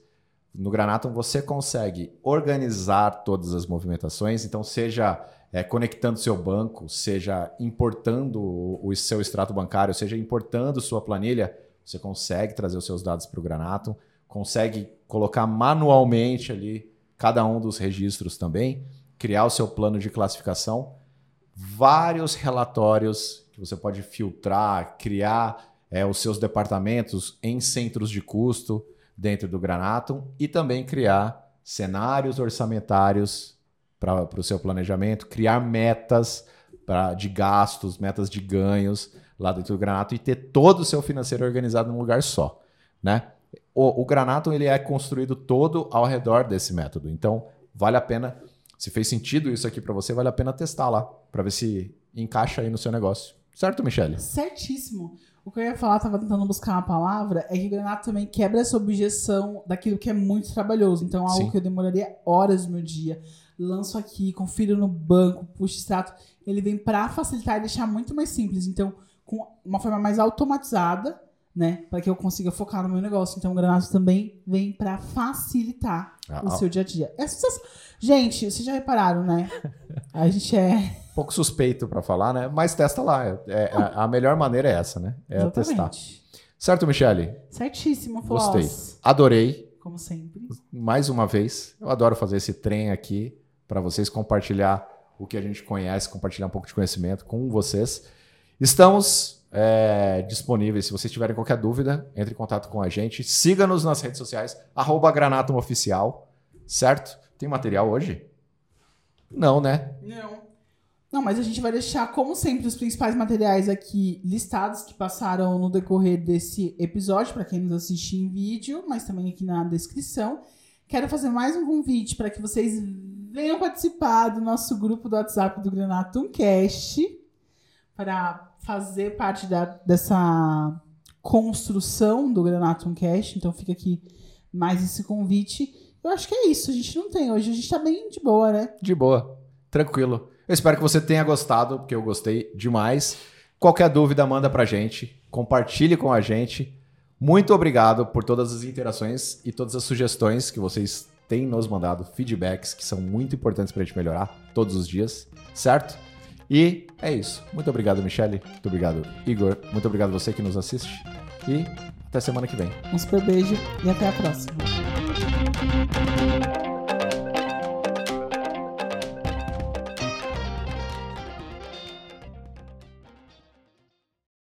No Granatum você consegue organizar todas as movimentações, então seja é, conectando seu banco, seja importando o, o, seu extrato bancário, seja importando sua planilha, você consegue trazer os seus dados para o Granatum, consegue colocar manualmente ali cada um dos registros também, criar o seu plano de classificação, vários relatórios que você pode filtrar, criar é, os seus departamentos em centros de custo, dentro do Granatum e também criar cenários orçamentários para o seu planejamento, criar metas pra, de gastos, metas de ganhos lá dentro do Granatum e ter todo o seu financeiro organizado num lugar só, né? O, o Granatum ele é construído todo ao redor desse método, então vale a pena, se fez sentido isso aqui para você, vale a pena testar lá para ver se encaixa aí no seu negócio. Certo, Michele? Certíssimo. O que eu ia falar, tava tentando buscar uma palavra, é que Granato também quebra essa objeção daquilo que é muito trabalhoso. Então, algo Sim. que eu demoraria horas do meu dia. Lanço aqui, confiro no banco, puxo extrato. Ele vem para facilitar e deixar muito mais simples. Então, com uma forma mais automatizada, né? Para que eu consiga focar no meu negócio. Então, o Granato também vem para facilitar ah, o seu dia a dia. É Gente, vocês já repararam, né? [LAUGHS] A gente é pouco suspeito para falar, né? Mas testa lá. É, é, a melhor maneira é essa, né? É testar. Certo, Michele? Certíssimo, Floss. Gostei. Adorei. Como sempre. Mais uma vez, eu adoro fazer esse trem aqui para vocês compartilhar o que a gente conhece, compartilhar um pouco de conhecimento com vocês. Estamos é, disponíveis. Se vocês tiverem qualquer dúvida, entre em contato com a gente. Siga-nos nas redes sociais, arroba Oficial, certo? Tem material hoje? Não, né? Não. Não, mas a gente vai deixar, como sempre, os principais materiais aqui listados que passaram no decorrer desse episódio, para quem nos assiste em vídeo, mas também aqui na descrição. Quero fazer mais um convite para que vocês venham participar do nosso grupo do WhatsApp do Granatum Cast para fazer parte da, dessa construção do Granatum Cast. Então fica aqui mais esse convite. Eu acho que é isso. A gente não tem hoje. A gente tá bem de boa, né? De boa. Tranquilo. Eu espero que você tenha gostado, porque eu gostei demais. Qualquer dúvida, manda pra gente, compartilhe com a gente. Muito obrigado por todas as interações e todas as sugestões que vocês têm nos mandado, feedbacks que são muito importantes pra gente melhorar todos os dias, certo? E é isso. Muito obrigado, Michele. Muito obrigado, Igor. Muito obrigado você que nos assiste. E até semana que vem. Um super beijo e até a próxima.